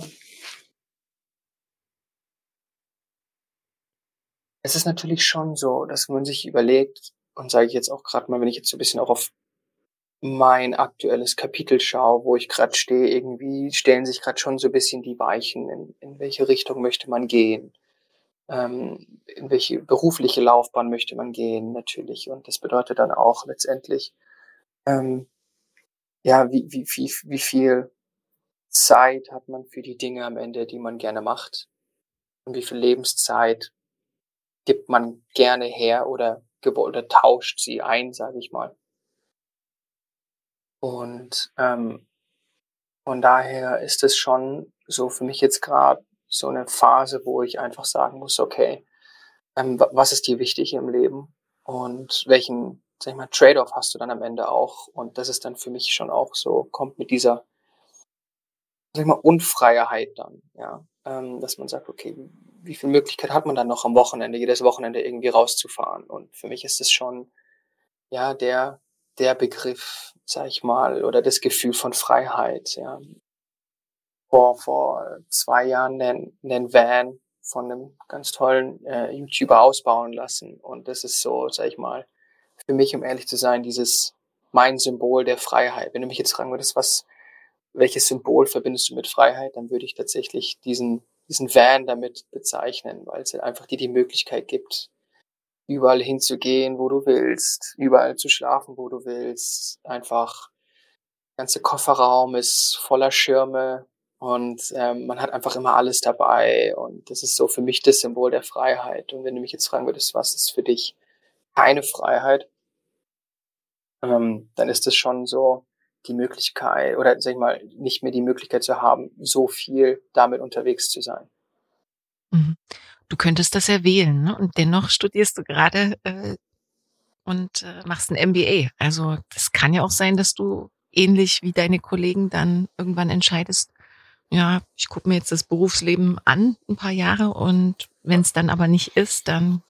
Speaker 3: es ist natürlich schon so, dass man sich überlegt, und sage ich jetzt auch gerade mal, wenn ich jetzt so ein bisschen auch auf mein aktuelles Kapitel schaue, wo ich gerade stehe, irgendwie stellen sich gerade schon so ein bisschen die Weichen, in, in welche Richtung möchte man gehen, ähm, in welche berufliche Laufbahn möchte man gehen, natürlich. Und das bedeutet dann auch letztendlich, ähm, ja, wie, wie, wie, wie viel Zeit hat man für die Dinge am Ende, die man gerne macht? Und wie viel Lebenszeit gibt man gerne her oder, oder tauscht sie ein, sage ich mal. Und ähm, von daher ist es schon so für mich jetzt gerade so eine Phase, wo ich einfach sagen muss, okay, ähm, wa- was ist dir wichtig im Leben und welchen, sag ich mal, Trade-off hast du dann am Ende auch? Und das ist dann für mich schon auch so, kommt mit dieser, sag ich mal, Unfreiheit dann, ja, ähm, dass man sagt, okay, wie viel Möglichkeit hat man dann noch am Wochenende, jedes Wochenende irgendwie rauszufahren? Und für mich ist es schon, ja, der, der Begriff, sag ich mal, oder das Gefühl von Freiheit, ja. Vor, vor zwei Jahren einen, einen Van von einem ganz tollen äh, YouTuber ausbauen lassen. Und das ist so, sag ich mal, für mich, um ehrlich zu sein, dieses mein Symbol der Freiheit. Wenn du mich jetzt fragen würdest, was, welches Symbol verbindest du mit Freiheit, dann würde ich tatsächlich diesen, diesen Van damit bezeichnen, weil es einfach dir die Möglichkeit gibt, überall hinzugehen, wo du willst, überall zu schlafen, wo du willst, einfach der ganze Kofferraum ist voller Schirme und ähm, man hat einfach immer alles dabei und das ist so für mich das Symbol der Freiheit. Und wenn du mich jetzt fragen würdest, was ist für dich keine Freiheit, ähm, dann ist es schon so die Möglichkeit oder sag ich mal nicht mehr die Möglichkeit zu haben, so viel damit unterwegs zu sein.
Speaker 2: Mhm. Du könntest das ja wählen, ne? Und dennoch studierst du gerade äh, und äh, machst ein MBA. Also das kann ja auch sein, dass du ähnlich wie deine Kollegen dann irgendwann entscheidest, ja, ich gucke mir jetzt das Berufsleben an, ein paar Jahre, und wenn es dann aber nicht ist, dann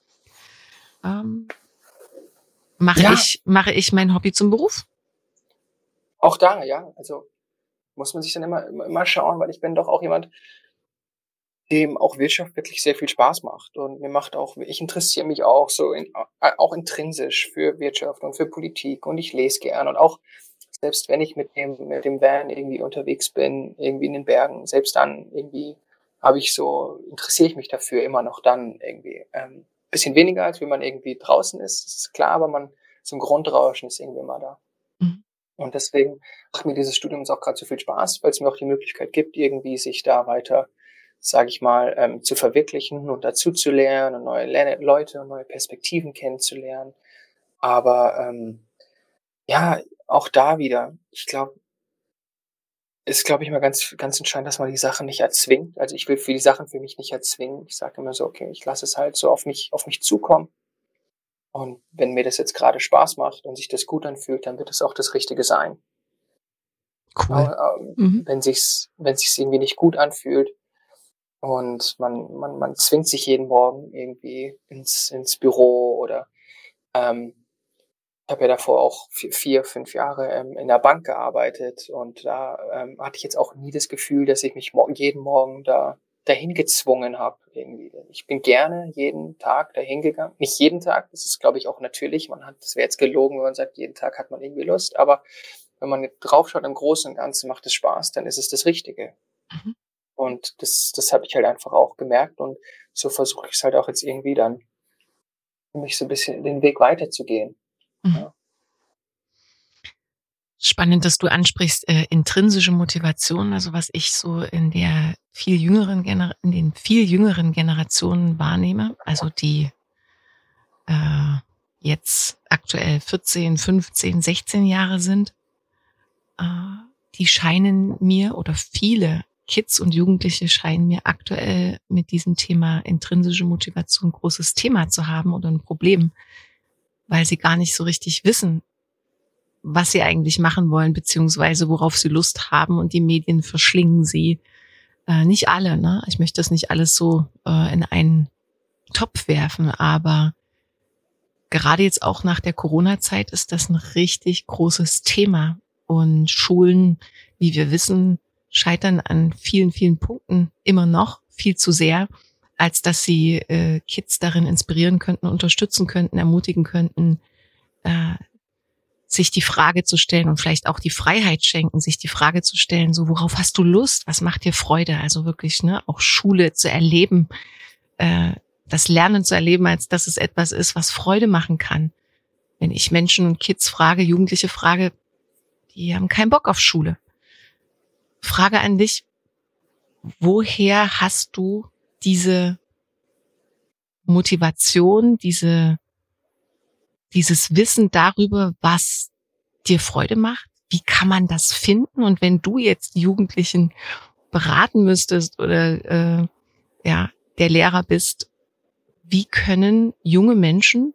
Speaker 2: ähm, mache ja. ich, mache ich mein Hobby zum Beruf.
Speaker 3: Auch da, ja. Also muss man sich dann immer, immer, immer schauen, weil ich bin doch auch jemand, dem auch Wirtschaft wirklich sehr viel Spaß macht. Und mir macht auch, ich interessiere mich auch so in, auch intrinsisch für Wirtschaft und für Politik und ich lese gern und auch selbst wenn ich mit dem, mit dem Van irgendwie unterwegs bin, irgendwie in den Bergen, selbst dann irgendwie habe ich so, interessiere ich mich dafür immer noch dann irgendwie. Ähm, bisschen weniger, als wenn man irgendwie draußen ist, das ist klar, aber man, so ein Grundrauschen ist irgendwie immer da. Mhm. Und deswegen macht mir dieses Studium auch gerade so viel Spaß, weil es mir auch die Möglichkeit gibt, irgendwie sich da weiter, sage ich mal, ähm, zu verwirklichen und dazu zu lernen und neue Lerne Leute und neue Perspektiven kennenzulernen. Aber ähm, ja, auch da wieder, ich glaube, ist, glaube ich, mal ganz, ganz entscheidend, dass man die Sachen nicht erzwingt. Also ich will für die Sachen für mich nicht erzwingen. Ich sage immer so, okay, ich lasse es halt so auf mich, auf mich zukommen. Und wenn mir das jetzt gerade Spaß macht und sich das gut anfühlt, dann wird es auch das Richtige sein. Cool. Aber, ähm, mhm. Wenn sich's, wenn sich's irgendwie nicht gut anfühlt und man, man, man zwingt sich jeden Morgen irgendwie ins, ins Büro oder ähm, habe ja davor auch vier, fünf Jahre ähm, in der Bank gearbeitet und da ähm, hatte ich jetzt auch nie das Gefühl, dass ich mich jeden Morgen da dahin gezwungen habe irgendwie. Ich bin gerne jeden Tag dahin gegangen. Nicht jeden Tag, das ist glaube ich auch natürlich. Man hat, das wäre jetzt gelogen, wenn man sagt, jeden Tag hat man irgendwie Lust. Aber wenn man draufschaut im Großen und Ganzen macht es Spaß, dann ist es das Richtige. Mhm. Und das, das habe ich halt einfach auch gemerkt und so versuche ich es halt auch jetzt irgendwie dann, mich so ein bisschen den Weg weiterzugehen. Mhm. Ja.
Speaker 2: Spannend, dass du ansprichst, äh, intrinsische Motivation, also was ich so in der viel jüngeren Gener in den viel jüngeren Generationen wahrnehme, also die äh, jetzt aktuell 14, 15, 16 Jahre sind, äh, die scheinen mir oder viele Kids und Jugendliche scheinen mir aktuell mit diesem Thema intrinsische Motivation großes Thema zu haben oder ein Problem, weil sie gar nicht so richtig wissen, was sie eigentlich machen wollen, beziehungsweise worauf sie Lust haben und die Medien verschlingen sie. Äh, nicht alle, ne? Ich möchte das nicht alles so äh, in einen Topf werfen, aber gerade jetzt auch nach der Corona-Zeit ist das ein richtig großes Thema. Und Schulen, wie wir wissen, scheitern an vielen, vielen Punkten immer noch viel zu sehr, als dass sie äh, Kids darin inspirieren könnten, unterstützen könnten, ermutigen könnten, äh, sich die Frage zu stellen und vielleicht auch die Freiheit schenken, sich die Frage zu stellen, so worauf hast du Lust, was macht dir Freude? Also wirklich, ne, auch Schule zu erleben, äh, das Lernen zu erleben, als dass es etwas ist, was Freude machen kann. Wenn ich Menschen und Kids frage, Jugendliche frage, die haben keinen Bock auf Schule. Frage an dich, woher hast du diese Motivation, diese dieses Wissen darüber, was dir Freude macht? Wie kann man das finden? Und wenn du jetzt Jugendlichen beraten müsstest oder äh, ja der Lehrer bist, wie können junge Menschen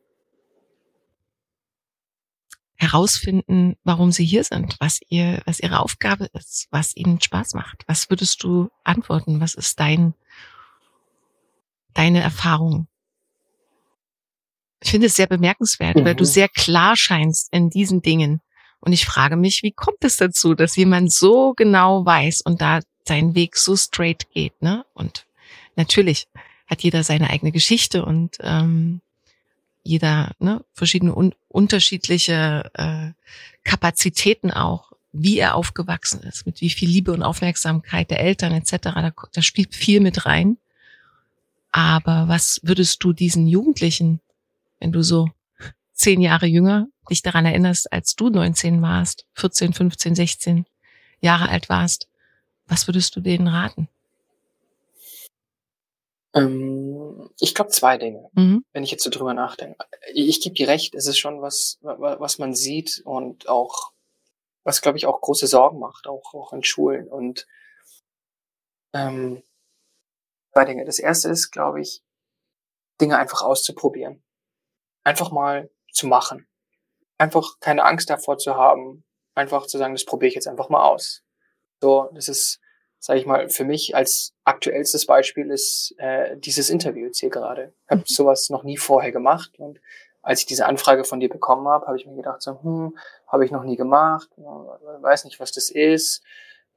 Speaker 2: herausfinden, warum sie hier sind, was ihr, was ihre Aufgabe ist, was ihnen Spaß macht? Was würdest du antworten? Was ist dein, deine Erfahrung? Ich finde es sehr bemerkenswert, mhm. weil du mhm. sehr klar scheinst in diesen Dingen. Und ich frage mich, wie kommt es dazu, dass jemand so genau weiß und da seinen Weg so straight geht, ne? Und natürlich hat jeder seine eigene Geschichte und ähm, jeder ne, verschiedene un unterschiedliche äh, Kapazitäten auch, wie er aufgewachsen ist, mit wie viel Liebe und Aufmerksamkeit der Eltern etc. Da, da spielt viel mit rein. Aber was würdest du diesen Jugendlichen, wenn du so zehn Jahre jünger dich daran erinnerst, als du 19 warst, 14, 15, 16 Jahre alt warst, was würdest du denen raten?
Speaker 3: Ähm, ich glaube zwei Dinge,
Speaker 2: Mhm.
Speaker 3: wenn ich jetzt so drüber nachdenke. Ich gebe dir recht, es ist schon was, wa- was man sieht und auch, was glaube ich auch große Sorgen macht, auch, auch in Schulen. Und ähm, zwei Dinge. Das erste ist, glaube ich, Dinge einfach auszuprobieren. Einfach mal zu machen. Einfach keine Angst davor zu haben, einfach zu sagen, das probiere ich jetzt einfach mal aus. So, das ist, sage ich mal, für mich als aktuellstes Beispiel ist äh, dieses Interview jetzt hier gerade. Ich habe
Speaker 2: Mhm.
Speaker 3: sowas noch nie vorher gemacht und als ich diese Anfrage von dir bekommen habe, habe ich mir gedacht, so, hm, habe ich noch nie gemacht, weiß nicht, was das ist.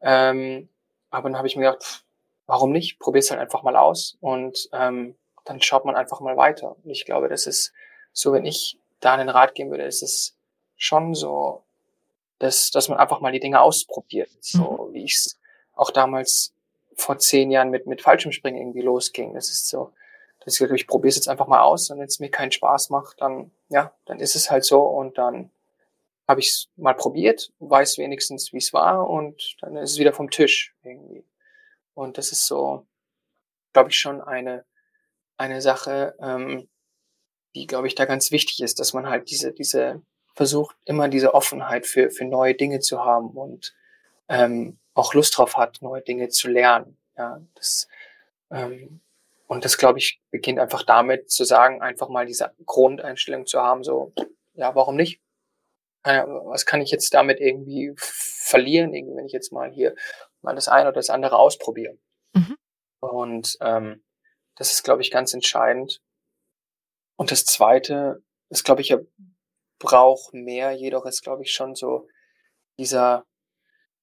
Speaker 3: Ähm, aber dann habe ich mir gedacht, pff, warum nicht? Probier's halt einfach mal aus und ähm, dann schaut man einfach mal weiter. Und ich glaube, das ist so, wenn ich da einen Rat geben würde, ist es schon so, dass, dass man einfach mal die Dinge ausprobiert. So wie ich es auch damals vor zehn Jahren mit, mit Fallschirmspringen irgendwie losging. Das ist so, dass ich, gesagt habe, ich probiere es jetzt einfach mal aus und wenn es mir keinen Spaß macht, dann, ja, dann ist es halt so und dann habe ich es mal probiert, weiß wenigstens, wie es war und dann ist es wieder vom Tisch irgendwie. Und das ist so, glaube ich, schon eine, eine Sache, ähm, die, glaube ich, da ganz wichtig ist, dass man halt diese, diese versucht, immer diese Offenheit für, für neue Dinge zu haben und ähm, auch Lust drauf hat, neue Dinge zu lernen. Ja, das, ähm, und das, glaube ich, beginnt einfach damit zu sagen, einfach mal diese Grundeinstellung zu haben, so, ja, warum nicht? Äh, was kann ich jetzt damit irgendwie verlieren, irgendwie, wenn ich jetzt mal hier mal das eine oder das andere ausprobiere?
Speaker 2: Mhm.
Speaker 3: Und ähm, das ist, glaube ich, ganz entscheidend. Und das Zweite, das glaube ich, ja braucht mehr, jedoch ist, glaube ich, schon so dieser,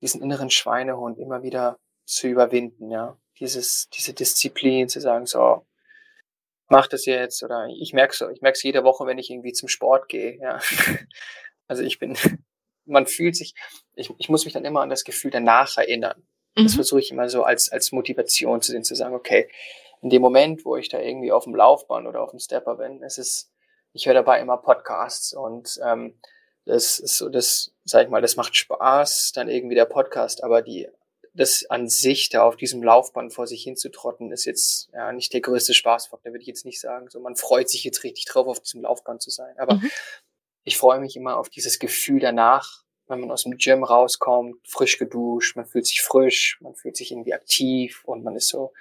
Speaker 3: diesen inneren Schweinehund immer wieder zu überwinden, ja. Dieses, diese Disziplin zu sagen, so, mach das jetzt, oder ich merke so, ich merke es jede Woche, wenn ich irgendwie zum Sport gehe, ja. [laughs] Also ich bin, [laughs] man fühlt sich, ich, ich muss mich dann immer an das Gefühl danach erinnern. Das
Speaker 2: Mhm.
Speaker 3: versuche ich immer so als, als Motivation zu sehen, zu sagen, okay, in dem Moment, wo ich da irgendwie auf dem Laufband oder auf dem Stepper bin, es ist, ich höre dabei immer Podcasts und ähm, das ist so, das, sag ich mal, das macht Spaß, dann irgendwie der Podcast, aber die, das an sich da auf diesem Laufband vor sich hinzutrotten, ist jetzt ja nicht der größte Spaßfaktor, würde ich jetzt nicht sagen. So, man freut sich jetzt richtig drauf, auf diesem Laufband zu sein. Aber
Speaker 2: Mhm.
Speaker 3: ich freue mich immer auf dieses Gefühl danach, wenn man aus dem Gym rauskommt, frisch geduscht, man fühlt sich frisch, man fühlt sich irgendwie aktiv und man ist so,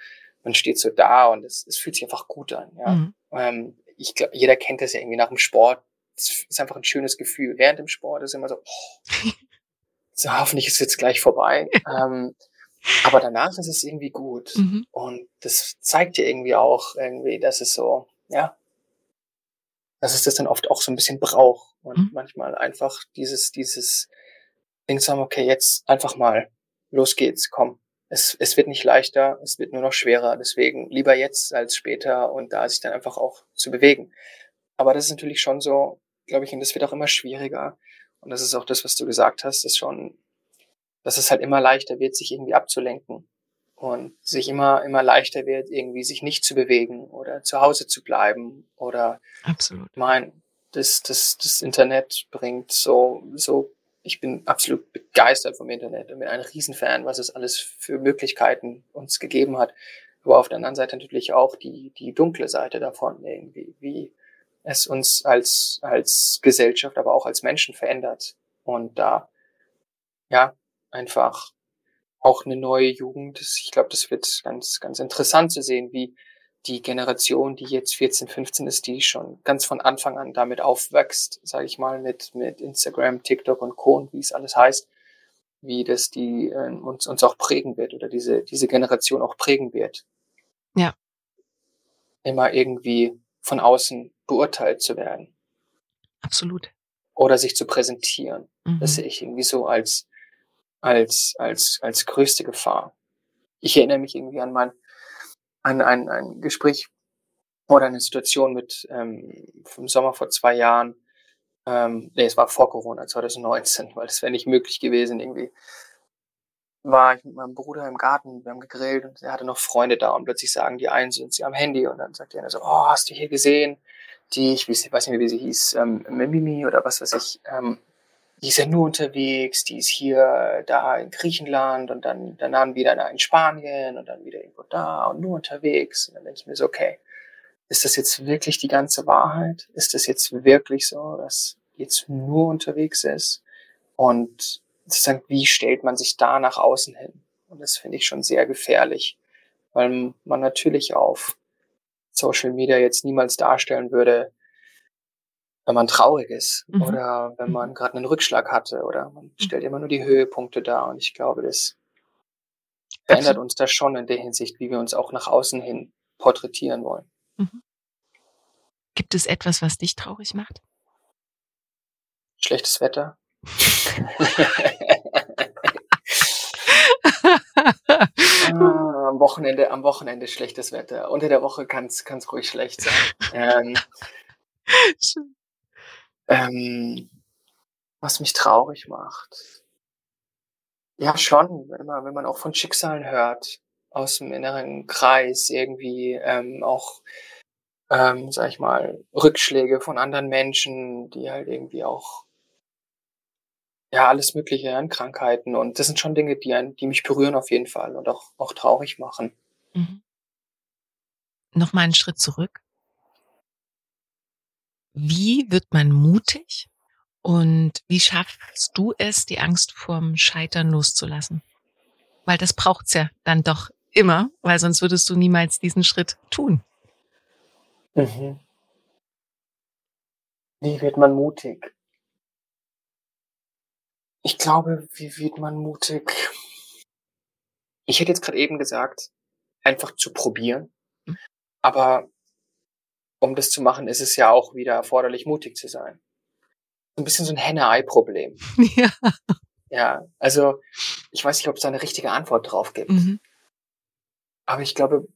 Speaker 3: man steht so da und es, es fühlt sich einfach gut an. Ja.
Speaker 2: Mhm.
Speaker 3: Ähm, ich glaube, jeder kennt das ja irgendwie nach dem Sport. Es ist einfach ein schönes Gefühl. Während dem Sport ist immer so, oh, [laughs] so hoffentlich ist es jetzt gleich vorbei. ähm, aber danach ist es irgendwie gut.
Speaker 2: Mhm.
Speaker 3: Und das zeigt dir irgendwie auch irgendwie, dass es so, ja, dass es das dann oft auch so ein bisschen braucht. Und
Speaker 2: Mhm.
Speaker 3: manchmal einfach dieses, dieses Ding zu haben, okay, jetzt einfach mal, los geht's, komm. Es, es wird nicht leichter, es wird nur noch schwerer. Deswegen lieber jetzt als später und da sich dann einfach auch zu bewegen. Aber das ist natürlich schon so, glaube ich, und das wird auch immer schwieriger. Und das ist auch das, was du gesagt hast, ist schon, dass es halt immer leichter wird, sich irgendwie abzulenken und sich immer, immer leichter wird, irgendwie sich nicht zu bewegen oder zu Hause zu bleiben oder
Speaker 2: Absolut.
Speaker 3: ich meine, das, das, das Internet bringt so, so, ich bin absolut begeistert vom Internet und bin ein Riesenfan, was es alles für Möglichkeiten uns gegeben hat. Aber auf der anderen Seite natürlich auch die, die dunkle Seite davon irgendwie, wie es uns als, als Gesellschaft, aber auch als Menschen verändert. Und da, ja, einfach auch eine neue Jugend. Ich glaube, das wird ganz, ganz interessant zu sehen, wie die Generation, die jetzt 14, 15 ist, die schon ganz von Anfang an damit aufwächst, sage ich mal, mit, mit Instagram, TikTok und Co. und wie es alles heißt, wie das die äh, uns, uns auch prägen wird oder diese, diese Generation auch prägen wird.
Speaker 2: Ja.
Speaker 3: Immer irgendwie von außen beurteilt zu werden
Speaker 2: Absolut.
Speaker 3: oder sich zu präsentieren.
Speaker 2: Mhm.
Speaker 3: Das sehe ich irgendwie so als, als, als, als größte Gefahr. Ich erinnere mich irgendwie an mein, an ein, ein Gespräch Oder eine Situation mit ähm, vom Sommer vor zwei Jahren. Ähm, nee, es war vor Corona, 2019, weil das wäre nicht möglich gewesen irgendwie. War ich mit meinem Bruder im Garten, wir haben gegrillt und er hatte noch Freunde da und plötzlich sagen die einen, sind sie am Handy und dann sagt der so, oh, hast du hier gesehen? Die, ich weiß nicht mehr, wie sie hieß, ähm, Mimimi oder was weiß ich, ähm, die ist ja nur unterwegs, die ist hier, da in Griechenland und dann, dann wieder da in Spanien und dann wieder irgendwo da und nur unterwegs. Und dann denke ich mir so, okay, ist das jetzt wirklich die ganze Wahrheit? Ist das jetzt wirklich so, dass jetzt nur unterwegs ist? Und sozusagen, wie stellt man sich da nach außen hin? Und das finde ich schon sehr gefährlich, weil man natürlich auf Social Media jetzt niemals darstellen würde, wenn man traurig ist mhm. oder wenn man mhm. gerade einen Rückschlag hatte oder man mhm. stellt immer nur die Höhepunkte dar. Und ich glaube, das verändert uns das schon in der Hinsicht, wie wir uns auch nach außen hin porträtieren wollen. Mhm.
Speaker 2: Gibt es etwas, was dich traurig macht?
Speaker 3: Schlechtes Wetter. ah, am Wochenende, am Wochenende schlechtes Wetter. Unter der Woche kann es ruhig schlecht sein. Ähm, [laughs] ähm, was mich traurig macht. Ja, schon, man, wenn man auch von Schicksalen hört, aus dem inneren Kreis irgendwie ähm, auch, ähm, sag ich mal, Rückschläge von anderen Menschen, die halt irgendwie auch ja alles Mögliche an Krankheiten und das sind schon Dinge, die einen, die mich berühren auf jeden Fall und auch auch traurig machen. Mhm.
Speaker 2: Noch mal einen Schritt zurück. Wie wird man mutig und wie schaffst du es, die Angst vorm Scheitern loszulassen? Weil das braucht's ja dann doch immer, weil sonst würdest du niemals diesen Schritt tun.
Speaker 3: Mhm. Wie wird man mutig? Ich glaube, wie wird man mutig? Ich hätte jetzt gerade eben gesagt, einfach zu probieren. Mhm. Aber um das zu machen, ist es ja auch wieder erforderlich, mutig zu sein. Ein bisschen so ein Henne-Ei-Problem. [laughs] Ja. Ja, also ich weiß nicht, ob es da eine richtige Antwort drauf gibt. Mhm. Aber ich glaube,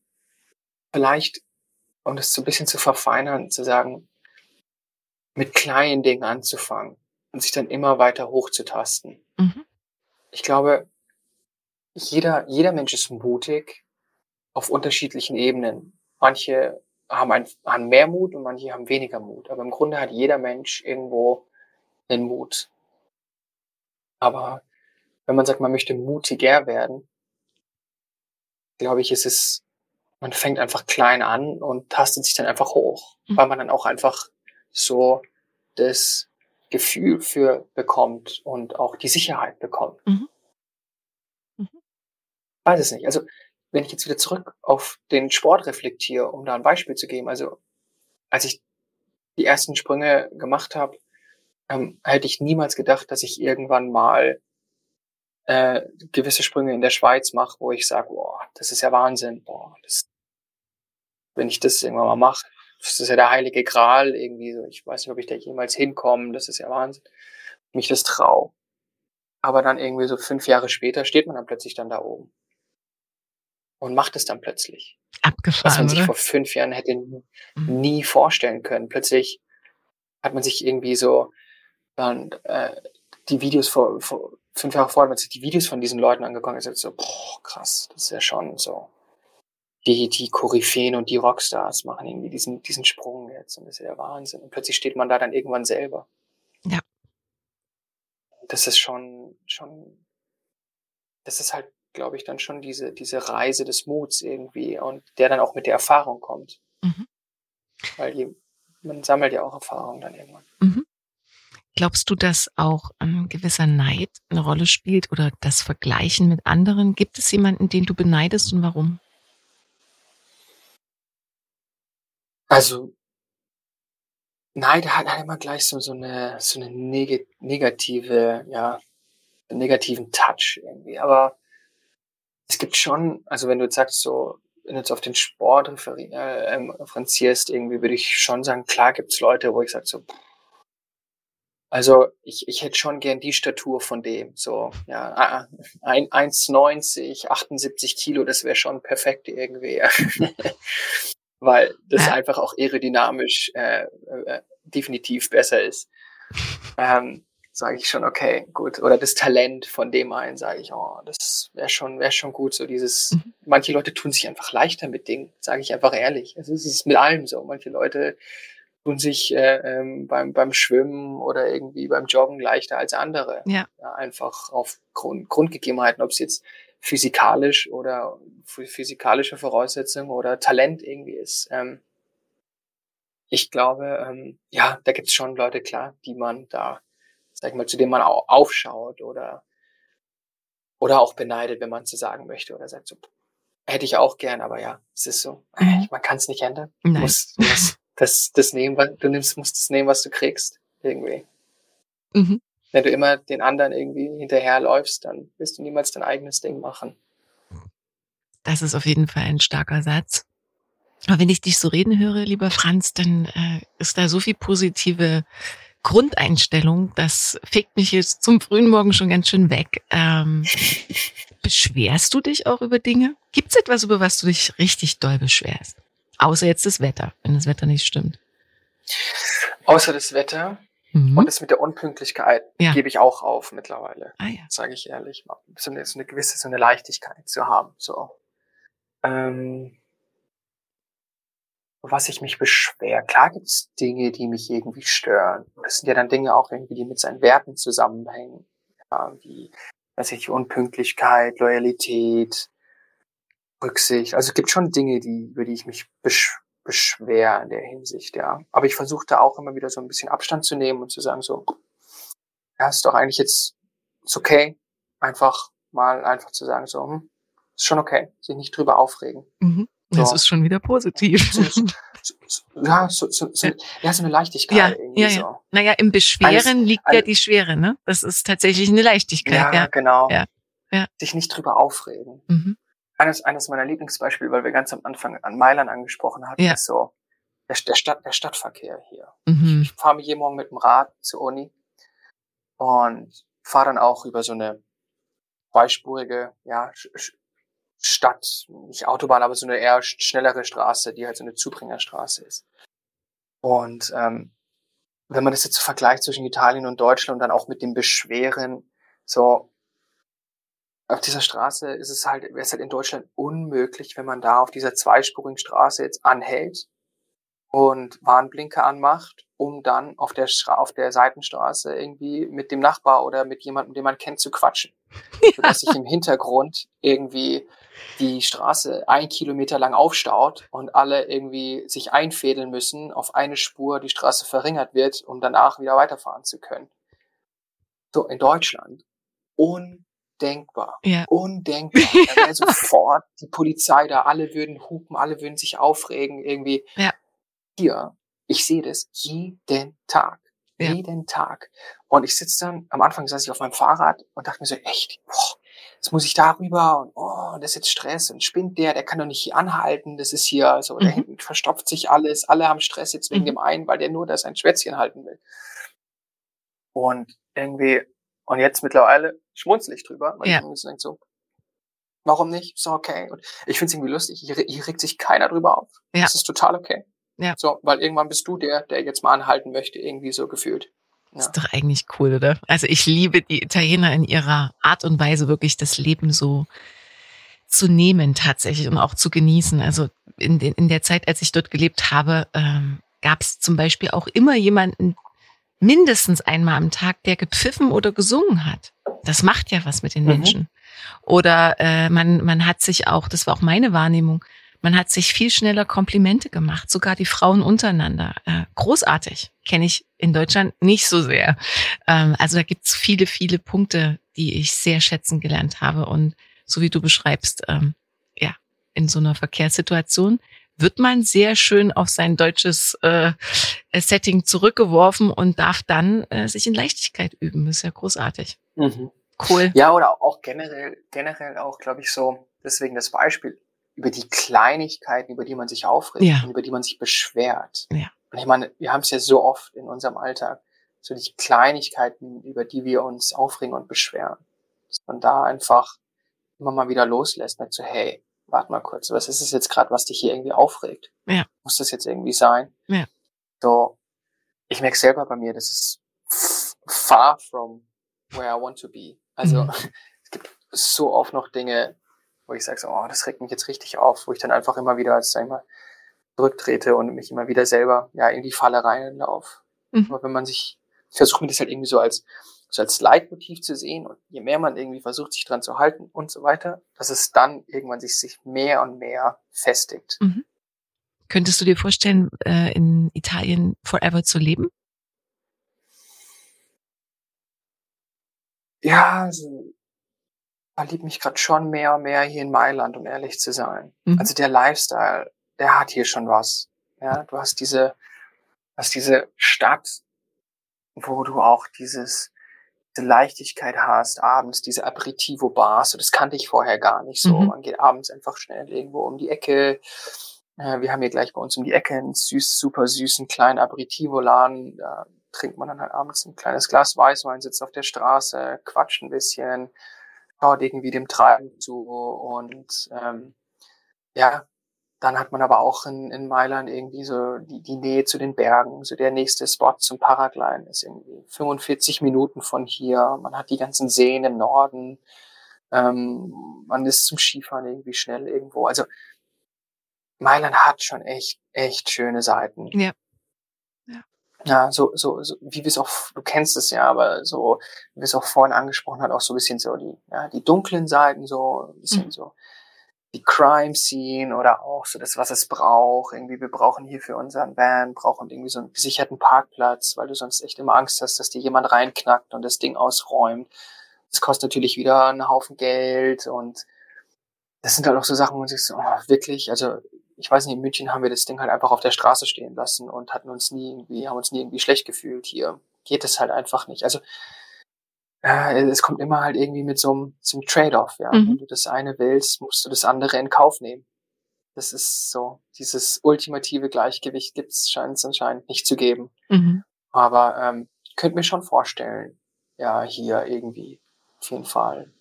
Speaker 3: vielleicht, um das so ein bisschen zu verfeinern, zu sagen, mit kleinen Dingen anzufangen und sich dann immer weiter hochzutasten. Mhm. Ich glaube, jeder, jeder Mensch ist mutig auf unterschiedlichen Ebenen. Manche haben, ein, haben mehr Mut und manche haben weniger Mut. Aber im Grunde hat jeder Mensch irgendwo einen Mut. Aber wenn man sagt, man möchte mutiger werden, glaube ich, ist es, man fängt einfach klein an und tastet sich dann einfach hoch, mhm. weil man dann auch einfach so das Gefühl für bekommt und auch die Sicherheit bekommt. Mhm. Mhm. Weiß es nicht. Also wenn ich jetzt wieder zurück auf den Sport reflektiere, um da ein Beispiel zu geben, also als ich die ersten Sprünge gemacht habe, ähm, hätte ich niemals gedacht, dass ich irgendwann mal äh, gewisse Sprünge in der Schweiz mache, wo ich sage, boah, das ist ja Wahnsinn, boah, das, wenn ich das irgendwann mal mache, das ist ja der heilige Gral irgendwie so. Ich weiß nicht, ob ich da jemals hinkomme, das ist ja Wahnsinn. Mich das trau. Aber dann irgendwie so fünf Jahre später steht man dann plötzlich dann da oben und macht es dann plötzlich.
Speaker 2: Abgefahren.
Speaker 3: Was man sich
Speaker 2: oder?
Speaker 3: vor fünf Jahren hätte mhm. nie vorstellen können. Plötzlich hat man sich irgendwie so dann äh, die Videos vor, vor fünf Jahre vorher, man sich die Videos von diesen Leuten angeguckt und gesagt so, boah, krass, das ist ja schon so. Die, die Koryphäen und die Rockstars machen irgendwie diesen, diesen Sprung jetzt und das ist ja der Wahnsinn. Und plötzlich steht man da dann irgendwann selber.
Speaker 2: Ja.
Speaker 3: Das ist schon, schon, das ist halt glaube ich, dann schon diese, diese Reise des Muts irgendwie und der dann auch mit der Erfahrung kommt. Mhm. Weil die, man sammelt ja auch Erfahrung dann irgendwann. Mhm.
Speaker 2: Glaubst du, dass auch ein gewisser Neid eine Rolle spielt oder das Vergleichen mit anderen? Gibt es jemanden, den du beneidest und warum?
Speaker 3: Also, Neid hat halt immer gleich so, so eine, so eine negative, ja, negativen Touch irgendwie. Aber es gibt schon, also wenn du jetzt sagst, so, wenn du jetzt auf den Sport referi äh, ähm, referenzierst, irgendwie würde ich schon sagen, klar gibt's Leute, wo ich sage so, also ich, ich hätte schon gern die Statur von dem. So, ja, 1,90, 78 Kilo, das wäre schon perfekt irgendwie. [laughs] weil das ja. einfach auch aerodynamisch äh, äh, definitiv besser ist. ähm, sage ich schon, okay, gut. Oder das Talent von dem einen, sage ich, oh, das wäre schon, wäre schon gut. So dieses, mhm. manche Leute tun sich einfach leichter mit Dingen, sage ich einfach ehrlich. Also es ist mit allem so. Manche Leute tun sich äh, ähm, beim, beim Schwimmen oder irgendwie beim Joggen leichter als andere.
Speaker 2: Ja.
Speaker 3: ja einfach auf Grund, Grundgegebenheiten, ob es jetzt physikalisch oder physikalische Voraussetzungen oder Talent irgendwie ist. Ähm, ich glaube, ähm, ja, da gibt es schon Leute, klar, die man da sag ich mal, zu dem man auch aufschaut oder, oder auch beneidet, wenn man es so sagen möchte oder sagt so, hätte ich auch gern, aber ja, es ist so, mhm. man kann es nicht ändern. Du musst, du musst das, das nehmen, was du nimmst, musst das nehmen, was du kriegst, irgendwie. Mhm. Wenn du immer den anderen irgendwie hinterherläufst, dann wirst du niemals dein eigenes Ding machen.
Speaker 2: Das ist auf jeden Fall ein starker Satz. Aber wenn ich dich so reden höre, lieber Franz, dann äh, ist da so viel positive Grundeinstellung, das fegt mich jetzt zum frühen Morgen schon ganz schön weg. Ähm, [laughs] beschwerst du dich auch über Dinge? Gibt es etwas, über was du dich richtig doll beschwerst? Außer jetzt das Wetter, wenn das Wetter nicht stimmt.
Speaker 3: Außer das Wetter mhm. und das mit der Unpünktlichkeit ja. gebe ich auch auf mittlerweile. Ah, ja. Sage ich ehrlich. So eine, so eine gewisse, so eine Leichtigkeit zu haben. So. Ähm, was ich mich beschwer. Klar gibt's Dinge, die mich irgendwie stören. Das sind ja dann Dinge auch irgendwie, die mit seinen Werten zusammenhängen. Ja, wie, weiß ich, Unpünktlichkeit, Loyalität, Rücksicht. Also es gibt schon Dinge, die, über die ich mich besch beschwer in der Hinsicht, ja. Aber ich versuche da auch immer wieder so ein bisschen Abstand zu nehmen und zu sagen so, ja, ist doch eigentlich jetzt, ist okay. Einfach mal einfach zu sagen so, hm, ist schon okay. Sich nicht drüber aufregen.
Speaker 2: Mhm. Das ist schon wieder positiv. So, so,
Speaker 3: so, ja, so, so, so, ja, so eine Leichtigkeit.
Speaker 2: Ja, irgendwie ja, ja. So. Naja, im Beschweren alles, liegt alles, ja die Schwere, ne? Das ist tatsächlich eine Leichtigkeit. Ja, ja.
Speaker 3: genau.
Speaker 2: Ja.
Speaker 3: Ja. Sich nicht drüber aufregen. Mhm. Eines, eines meiner Lieblingsbeispiele, weil wir ganz am Anfang an Mailand angesprochen hatten, ja. ist so der, der, Stadt, der Stadtverkehr hier. Mhm. Ich, ich fahre mich jeden Morgen mit dem Rad zur Uni und fahre dann auch über so eine zweispurige, ja, Stadt, nicht Autobahn, aber so eine eher schnellere Straße, die halt so eine Zubringerstraße ist. Und ähm, wenn man das jetzt so vergleicht zwischen Italien und Deutschland und dann auch mit dem Beschweren, so auf dieser Straße ist es halt, wäre es halt in Deutschland unmöglich, wenn man da auf dieser zweispurigen Straße jetzt anhält und Warnblinker anmacht, um dann auf der, Stra auf der Seitenstraße irgendwie mit dem Nachbar oder mit jemandem, den man kennt, zu quatschen. Ja. [laughs] Sodass sich im Hintergrund irgendwie die Straße ein Kilometer lang aufstaut und alle irgendwie sich einfädeln müssen, auf eine Spur die Straße verringert wird, um danach wieder weiterfahren zu können. So, in Deutschland. Undenkbar. Ja. Undenkbar. Da wäre [laughs] sofort die Polizei da, alle würden hupen, alle würden sich aufregen, irgendwie.
Speaker 2: Ja.
Speaker 3: Hier, ich sehe das jeden Tag. Ja. Jeden Tag. Und ich sitze dann, am Anfang saß ich auf meinem Fahrrad und dachte mir so, echt, boah, jetzt muss ich darüber und oh, das ist jetzt Stress und spinnt der, der kann doch nicht hier anhalten, das ist hier, so, mhm. da hinten verstopft sich alles, alle haben Stress jetzt wegen mhm. dem einen, weil der nur da sein Schwätzchen halten will. Und irgendwie, und jetzt mittlerweile schmunzel ich drüber, weil ja. ich denke so, warum nicht? So okay. Und ich finde es irgendwie lustig, hier, hier regt sich keiner drüber auf. Ja. Das ist total okay. Ja. So, weil irgendwann bist du der, der jetzt mal anhalten möchte, irgendwie so gefühlt.
Speaker 2: Ja. Ist doch eigentlich cool, oder? Also ich liebe die Italiener in ihrer Art und Weise, wirklich das Leben so zu nehmen tatsächlich und auch zu genießen. Also in, den, in der Zeit, als ich dort gelebt habe, ähm, gab es zum Beispiel auch immer jemanden, mindestens einmal am Tag, der gepfiffen oder gesungen hat. Das macht ja was mit den mhm. Menschen. Oder äh, man, man hat sich auch, das war auch meine Wahrnehmung, man hat sich viel schneller Komplimente gemacht, sogar die Frauen untereinander. Äh, großartig, kenne ich in Deutschland nicht so sehr. Ähm, also da gibt's viele, viele Punkte, die ich sehr schätzen gelernt habe. Und so wie du beschreibst, ähm, ja, in so einer Verkehrssituation wird man sehr schön auf sein deutsches äh, Setting zurückgeworfen und darf dann äh, sich in Leichtigkeit üben. Das ist ja großartig.
Speaker 3: Mhm. Cool. Ja, oder auch generell, generell auch, glaube ich, so, deswegen das Beispiel über die Kleinigkeiten, über die man sich aufregt ja. und über die man sich beschwert.
Speaker 2: Ja.
Speaker 3: Und ich meine, wir haben es ja so oft in unserem Alltag, so die Kleinigkeiten, über die wir uns aufregen und beschweren. Dass man da einfach immer mal wieder loslässt, sagt so, hey, warte mal kurz, was ist es jetzt gerade, was dich hier irgendwie aufregt?
Speaker 2: Ja.
Speaker 3: Muss das jetzt irgendwie sein?
Speaker 2: Ja.
Speaker 3: So, ich merke selber bei mir, das ist far from where I want to be. Also
Speaker 2: Mhm. [laughs]
Speaker 3: es gibt so oft noch Dinge, wo ich sage, so, oh, das regt mich jetzt richtig auf, wo ich dann einfach immer wieder, sag ich mal, zurücktrete und mich immer wieder selber ja in die Falle reinlaufe.
Speaker 2: Mhm.
Speaker 3: Aber wenn man sich, ich versuche mir das halt irgendwie so als so als Leitmotiv zu sehen und je mehr man irgendwie versucht, sich dran zu halten und so weiter, dass es dann irgendwann sich, sich mehr und mehr festigt.
Speaker 2: Könntest du dir vorstellen, äh, in Italien forever zu leben?
Speaker 3: Ja, also verliebe mich gerade schon mehr und mehr hier in Mailand, um ehrlich zu sein.
Speaker 2: Mhm.
Speaker 3: Also der Lifestyle, der hat hier schon was. Ja, du hast diese, hast diese Stadt, wo du auch dieses, diese Leichtigkeit hast, abends diese Aperitivo-Bars, so, das kannte ich vorher gar nicht so.
Speaker 2: Mhm.
Speaker 3: Man geht abends einfach schnell irgendwo um die Ecke. Äh, wir haben hier gleich bei uns um die Ecke einen süß, super süßen kleinen Aperitivo-Laden. Da trinkt man dann halt abends ein kleines Glas Weißwein, sitzt auf der Straße, quatscht ein bisschen, schaut irgendwie dem Treiben zu und ähm, ja, dann hat man aber auch in, in Mailand irgendwie so die, die Nähe zu den Bergen. So der nächste Spot zum Paragliden ist irgendwie 45 Minuten von hier. Man hat die ganzen Seen im Norden. Ähm, man ist zum Skifahren irgendwie schnell irgendwo. Also Mailand hat schon echt, echt schöne Seiten.
Speaker 2: Ja. Ja.
Speaker 3: So, so, so, wie wir es auch, du kennst es ja, aber so, wie wir es auch vorhin angesprochen hat, auch so ein bisschen so die, ja, die dunklen Seiten, so, ein bisschen
Speaker 2: Mhm.
Speaker 3: so, die Crime Scene oder auch so das, was es braucht. Irgendwie, wir brauchen hier für unseren Van, brauchen irgendwie so einen gesicherten Parkplatz, weil du sonst echt immer Angst hast, dass dir jemand reinknackt und das Ding ausräumt. Das kostet natürlich wieder einen Haufen Geld und das sind halt auch so Sachen, wo man sich so, oh, wirklich, also ich weiß nicht, in München haben wir das Ding halt einfach auf der Straße stehen lassen und hatten uns nie irgendwie, haben uns nie irgendwie schlecht gefühlt. Hier geht es halt einfach nicht. Also äh, es kommt immer halt irgendwie mit so einem, zum Trade-off, ja.
Speaker 2: Mhm.
Speaker 3: Wenn du das eine willst, musst du das andere in Kauf nehmen. Das ist so, dieses ultimative Gleichgewicht gibt's scheint es anscheinend nicht zu geben.
Speaker 2: Mhm.
Speaker 3: Aber ähm, ich könnte mir schon vorstellen, ja, hier irgendwie auf jeden Fall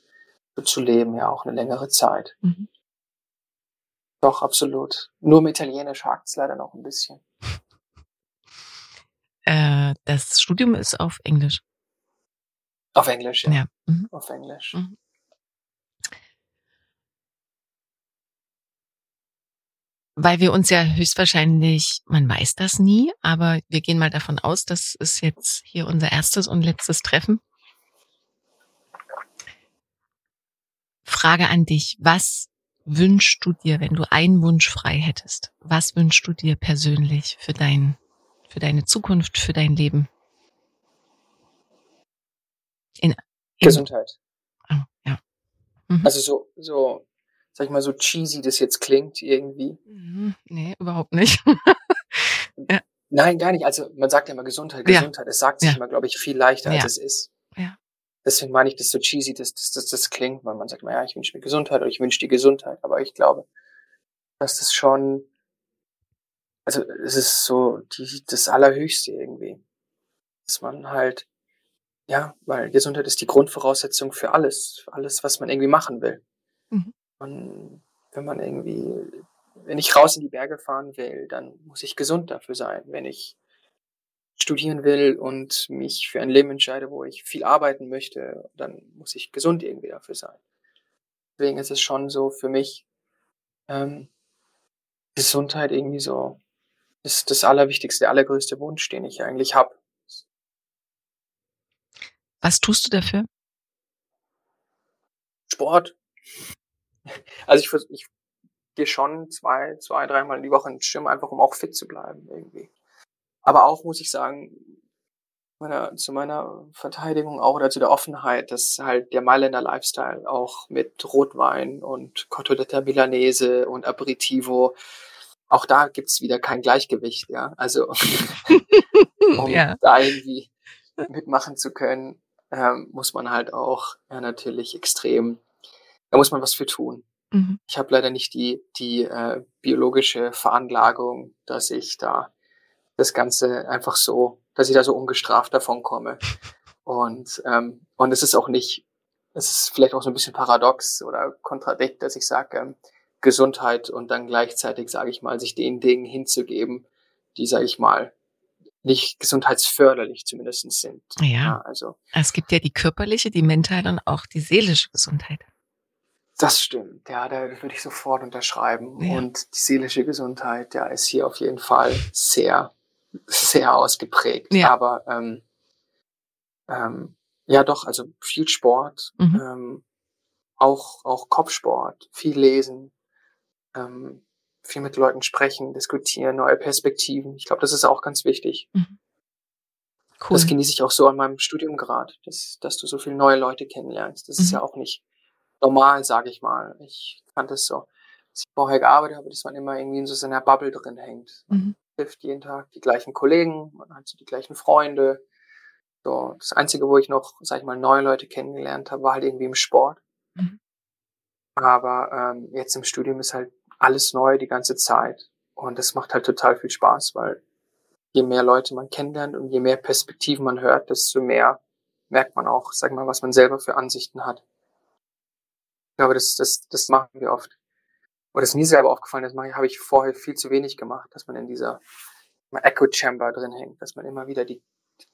Speaker 3: so zu leben, ja, auch eine längere Zeit.
Speaker 2: Mhm.
Speaker 3: Doch, absolut. Nur im Italienisch hakt's leider noch ein bisschen. [laughs]
Speaker 2: Äh, das Studium ist auf Englisch.
Speaker 3: Auf Englisch, ja.
Speaker 2: Ja. Mhm.
Speaker 3: Auf Englisch.
Speaker 2: Mhm. Weil wir uns ja höchstwahrscheinlich, man weiß das nie, aber wir gehen mal davon aus, das ist jetzt hier unser erstes und letztes Treffen. Frage an dich, was wünschst du dir, wenn du einen Wunsch frei hättest? Was wünschst du dir persönlich für dein, für deine Zukunft, für dein Leben? In, in
Speaker 3: Gesundheit.
Speaker 2: Oh, ja. Mhm.
Speaker 3: Also so, so, sag ich mal, so cheesy das jetzt klingt irgendwie.
Speaker 2: Mhm, Nee, überhaupt nicht. [laughs]
Speaker 3: Nein, gar nicht. Also man sagt ja immer Gesundheit,
Speaker 2: Ja.
Speaker 3: Gesundheit. Es sagt sich
Speaker 2: Ja.
Speaker 3: immer, glaube ich, viel leichter, als
Speaker 2: Ja.
Speaker 3: es ist.
Speaker 2: Ja.
Speaker 3: Deswegen meine ich das so cheesy, dass das, das, das klingt, weil man sagt immer, ja, ich wünsche mir Gesundheit oder ich wünsche dir Gesundheit. Aber ich glaube, dass das schon, also es ist so die, das Allerhöchste irgendwie. Dass man halt, ja, weil Gesundheit ist die Grundvoraussetzung für alles, für alles, was man irgendwie machen will.
Speaker 2: Mhm.
Speaker 3: Und wenn man irgendwie, wenn ich raus in die Berge fahren will, dann muss ich gesund dafür sein. Wenn ich studieren will und mich für ein Leben entscheide, wo ich viel arbeiten möchte, dann muss ich gesund irgendwie dafür sein. Deswegen ist es schon so für mich ähm, Gesundheit irgendwie so ist das allerwichtigste, der allergrößte Wunsch, den ich eigentlich habe.
Speaker 2: Was tust du dafür?
Speaker 3: Sport. [laughs] Also ich, ich gehe schon zwei, zwei, dreimal die Woche ins Gym, einfach um auch fit zu bleiben irgendwie. Aber auch muss ich sagen, meiner, zu meiner Verteidigung auch oder zu der Offenheit, dass halt der Mailänder Lifestyle auch mit Rotwein und Cotoletta Milanese und Aperitivo, auch da gibt's wieder kein Gleichgewicht, ja. Also [laughs] um
Speaker 2: ja.
Speaker 3: da irgendwie mitmachen zu können, ähm, muss man halt auch ja, natürlich extrem, da muss man was für tun.
Speaker 2: Mhm.
Speaker 3: Ich habe leider nicht die, die äh, biologische Veranlagung, dass ich da das Ganze einfach so, dass ich da so ungestraft davon komme. Und, ähm, und es ist auch nicht, es ist vielleicht auch so ein bisschen paradox oder kontradikt, dass ich sage, ähm, Gesundheit und dann gleichzeitig, sage ich mal, sich den Dingen hinzugeben, die, sage ich mal, nicht gesundheitsförderlich zumindest sind.
Speaker 2: Ja. ja. Also. Es gibt ja die körperliche, die mentale und auch die seelische Gesundheit.
Speaker 3: Das stimmt, ja, da würde ich sofort unterschreiben. Ja. Und die seelische Gesundheit, ja, ist hier auf jeden Fall sehr, sehr ausgeprägt. Ja. Aber ähm, ähm, ja, doch, also viel Sport, mhm. ähm, auch, auch Kopfsport, viel lesen, ähm, viel mit Leuten sprechen, diskutieren, neue Perspektiven. Ich glaube, das ist auch ganz wichtig. Mhm. Cool. Das genieße ich auch so an meinem Studium gerade, dass, dass du so viele neue Leute kennenlernst. Das mhm. ist ja auch nicht normal, sage ich mal. Ich fand es so, als ich vorher gearbeitet habe, dass man immer irgendwie in so seiner Bubble drin hängt. Mhm. Trifft jeden Tag die gleichen Kollegen, man hat so die gleichen Freunde. So, das Einzige, wo ich noch, sag ich mal, neue Leute kennengelernt habe, war halt irgendwie im Sport. Mhm. Aber ähm, jetzt im Studium ist halt alles neu die ganze Zeit. Und das macht halt total viel Spaß, weil je mehr Leute man kennenlernt und je mehr Perspektiven man hört, desto mehr merkt man auch, sag mal, was man selber für Ansichten hat. Ich glaube, das, das, das machen wir oft. Oder das ist mir selber aufgefallen, das habe ich vorher viel zu wenig gemacht, dass man in dieser Echo Chamber drin hängt, dass man immer wieder die,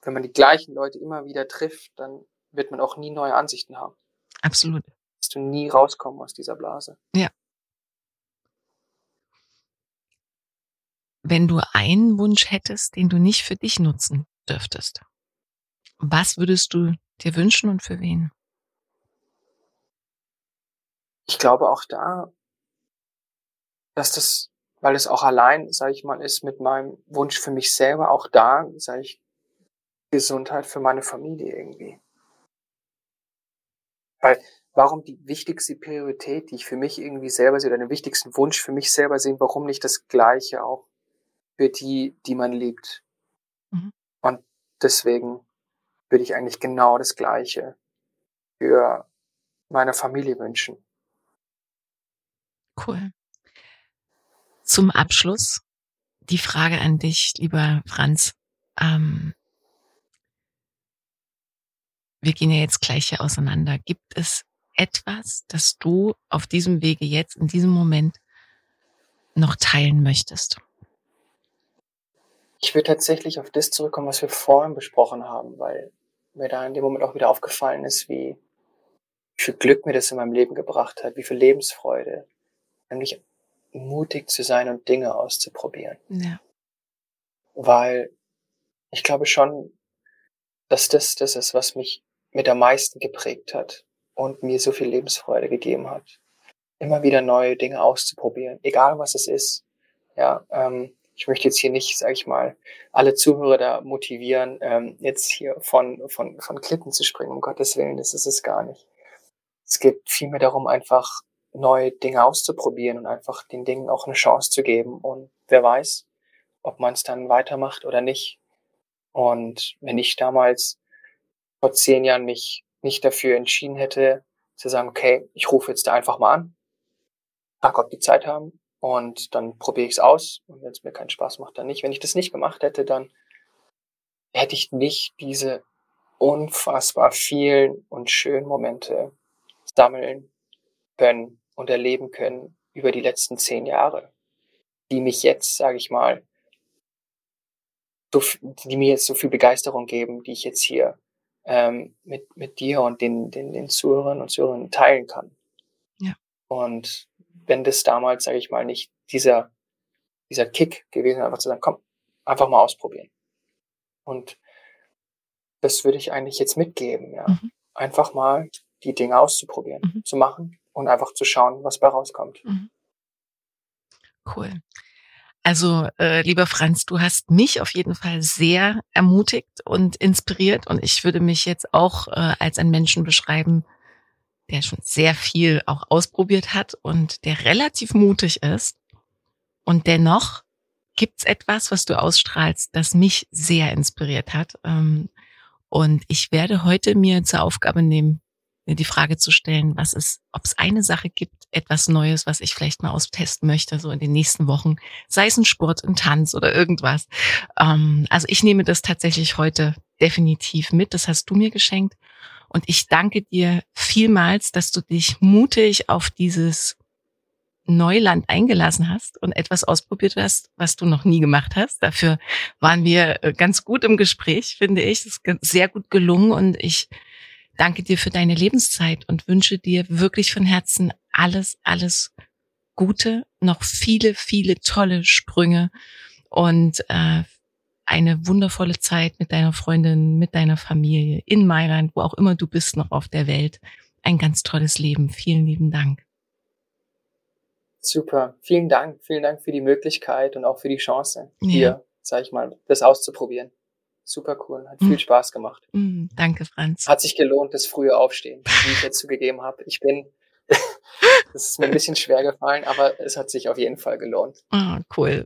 Speaker 3: wenn man die gleichen Leute immer wieder trifft, dann wird man auch nie neue Ansichten haben.
Speaker 2: Absolut.
Speaker 3: Dass du nie rauskommen aus dieser Blase.
Speaker 2: Ja. Wenn du einen Wunsch hättest, den du nicht für dich nutzen dürftest, was würdest du dir wünschen und für wen?
Speaker 3: Ich glaube auch da, dass das, weil es auch allein, sage ich mal, ist mit meinem Wunsch für mich selber, auch da, sage ich, Gesundheit für meine Familie irgendwie. Weil warum die wichtigste Priorität, die ich für mich irgendwie selber sehe, oder den wichtigsten Wunsch für mich selber sehen, warum nicht das Gleiche auch für die, die man liebt. Mhm. Und deswegen würde ich eigentlich genau das Gleiche für meine Familie wünschen.
Speaker 2: Cool. Zum Abschluss die Frage an dich, lieber Franz. Ähm, wir gehen ja jetzt gleich hier auseinander. Gibt es etwas, das du auf diesem Wege jetzt, in diesem Moment noch teilen möchtest?
Speaker 3: Ich will tatsächlich auf das zurückkommen, was wir vorhin besprochen haben, weil mir da in dem Moment auch wieder aufgefallen ist, wie, viel Glück mir das in meinem Leben gebracht hat, wie viel Lebensfreude, nämlich mutig zu sein und Dinge auszuprobieren. Ja. Weil ich glaube schon, dass das das ist, was mich mit am meisten geprägt hat und mir so viel Lebensfreude gegeben hat. Immer wieder neue Dinge auszuprobieren, egal was es ist. Ja, ähm, ich möchte jetzt hier nicht, sage ich mal, alle Zuhörer da motivieren, ähm, jetzt hier von, von, von Klippen zu springen, um Gottes Willen, das ist es gar nicht. Es geht vielmehr darum, einfach neue Dinge auszuprobieren und einfach den Dingen auch eine Chance zu geben. Und wer weiß, ob man es dann weitermacht oder nicht. Und wenn ich damals vor zehn Jahren mich nicht dafür entschieden hätte, zu sagen, okay, ich rufe jetzt da einfach mal an, frag, ob die Zeit haben und dann probiere ich es aus. Und wenn es mir keinen Spaß macht, dann nicht. Wenn ich das nicht gemacht hätte, dann hätte ich nicht diese unfassbar vielen und schönen Momente sammeln können und erleben können über die letzten zehn Jahre, die mich jetzt, sage ich mal, so, die mir jetzt so viel Begeisterung geben, die ich jetzt hier ähm, mit, mit dir und den, den, den Zuhörern und Zuhörern teilen kann. Ja. Und wenn das damals, sage ich mal, nicht dieser, dieser Kick gewesen wäre, einfach zu sagen, komm, einfach mal ausprobieren. Und das würde ich eigentlich jetzt mitgeben, ja. Mhm. Einfach mal die Dinge auszuprobieren, mhm. zu machen und einfach zu schauen, was bei rauskommt. Mhm.
Speaker 2: Cool. Also, äh, lieber Franz, du hast mich auf jeden Fall sehr ermutigt und inspiriert und ich würde mich jetzt auch äh, als einen Menschen beschreiben, der schon sehr viel auch ausprobiert hat und der relativ mutig ist. Und dennoch gibt's etwas, was du ausstrahlst, das mich sehr inspiriert hat. Ähm, und ich werde heute mir zur Aufgabe nehmen, die Frage zu stellen, was ist, ob es eine Sache gibt, etwas Neues, was ich vielleicht mal austesten möchte, so in den nächsten Wochen, sei es ein Sport, ein Tanz oder irgendwas. Ähm, also ich nehme das tatsächlich heute definitiv mit. Das hast du mir geschenkt. Und ich danke dir vielmals, dass du dich mutig auf dieses
Speaker 4: Neuland eingelassen hast und etwas ausprobiert hast, was du noch nie gemacht hast. Dafür waren wir äh, ganz gut im Gespräch, finde ich. Es ist sehr gut gelungen und ich danke dir für deine Lebenszeit und wünsche dir wirklich von Herzen alles, alles Gute, noch viele, viele tolle Sprünge und äh, eine wundervolle Zeit mit deiner Freundin, mit deiner Familie in Mailand, wo auch immer du bist noch auf der Welt. Ein ganz tolles Leben. Vielen lieben Dank.
Speaker 3: Super. Vielen Dank. Vielen Dank für die Möglichkeit und auch für die Chance, ja. hier, sag ich mal, das auszuprobieren. Super cool. Hat viel mm. Spaß gemacht.
Speaker 4: Mm, danke, Franz.
Speaker 3: Hat sich gelohnt, das frühe Aufstehen, wie ich jetzt zugegeben habe. Ich bin, [laughs] das ist mir ein bisschen schwer gefallen, aber es hat sich auf jeden Fall gelohnt.
Speaker 4: Ah, cool.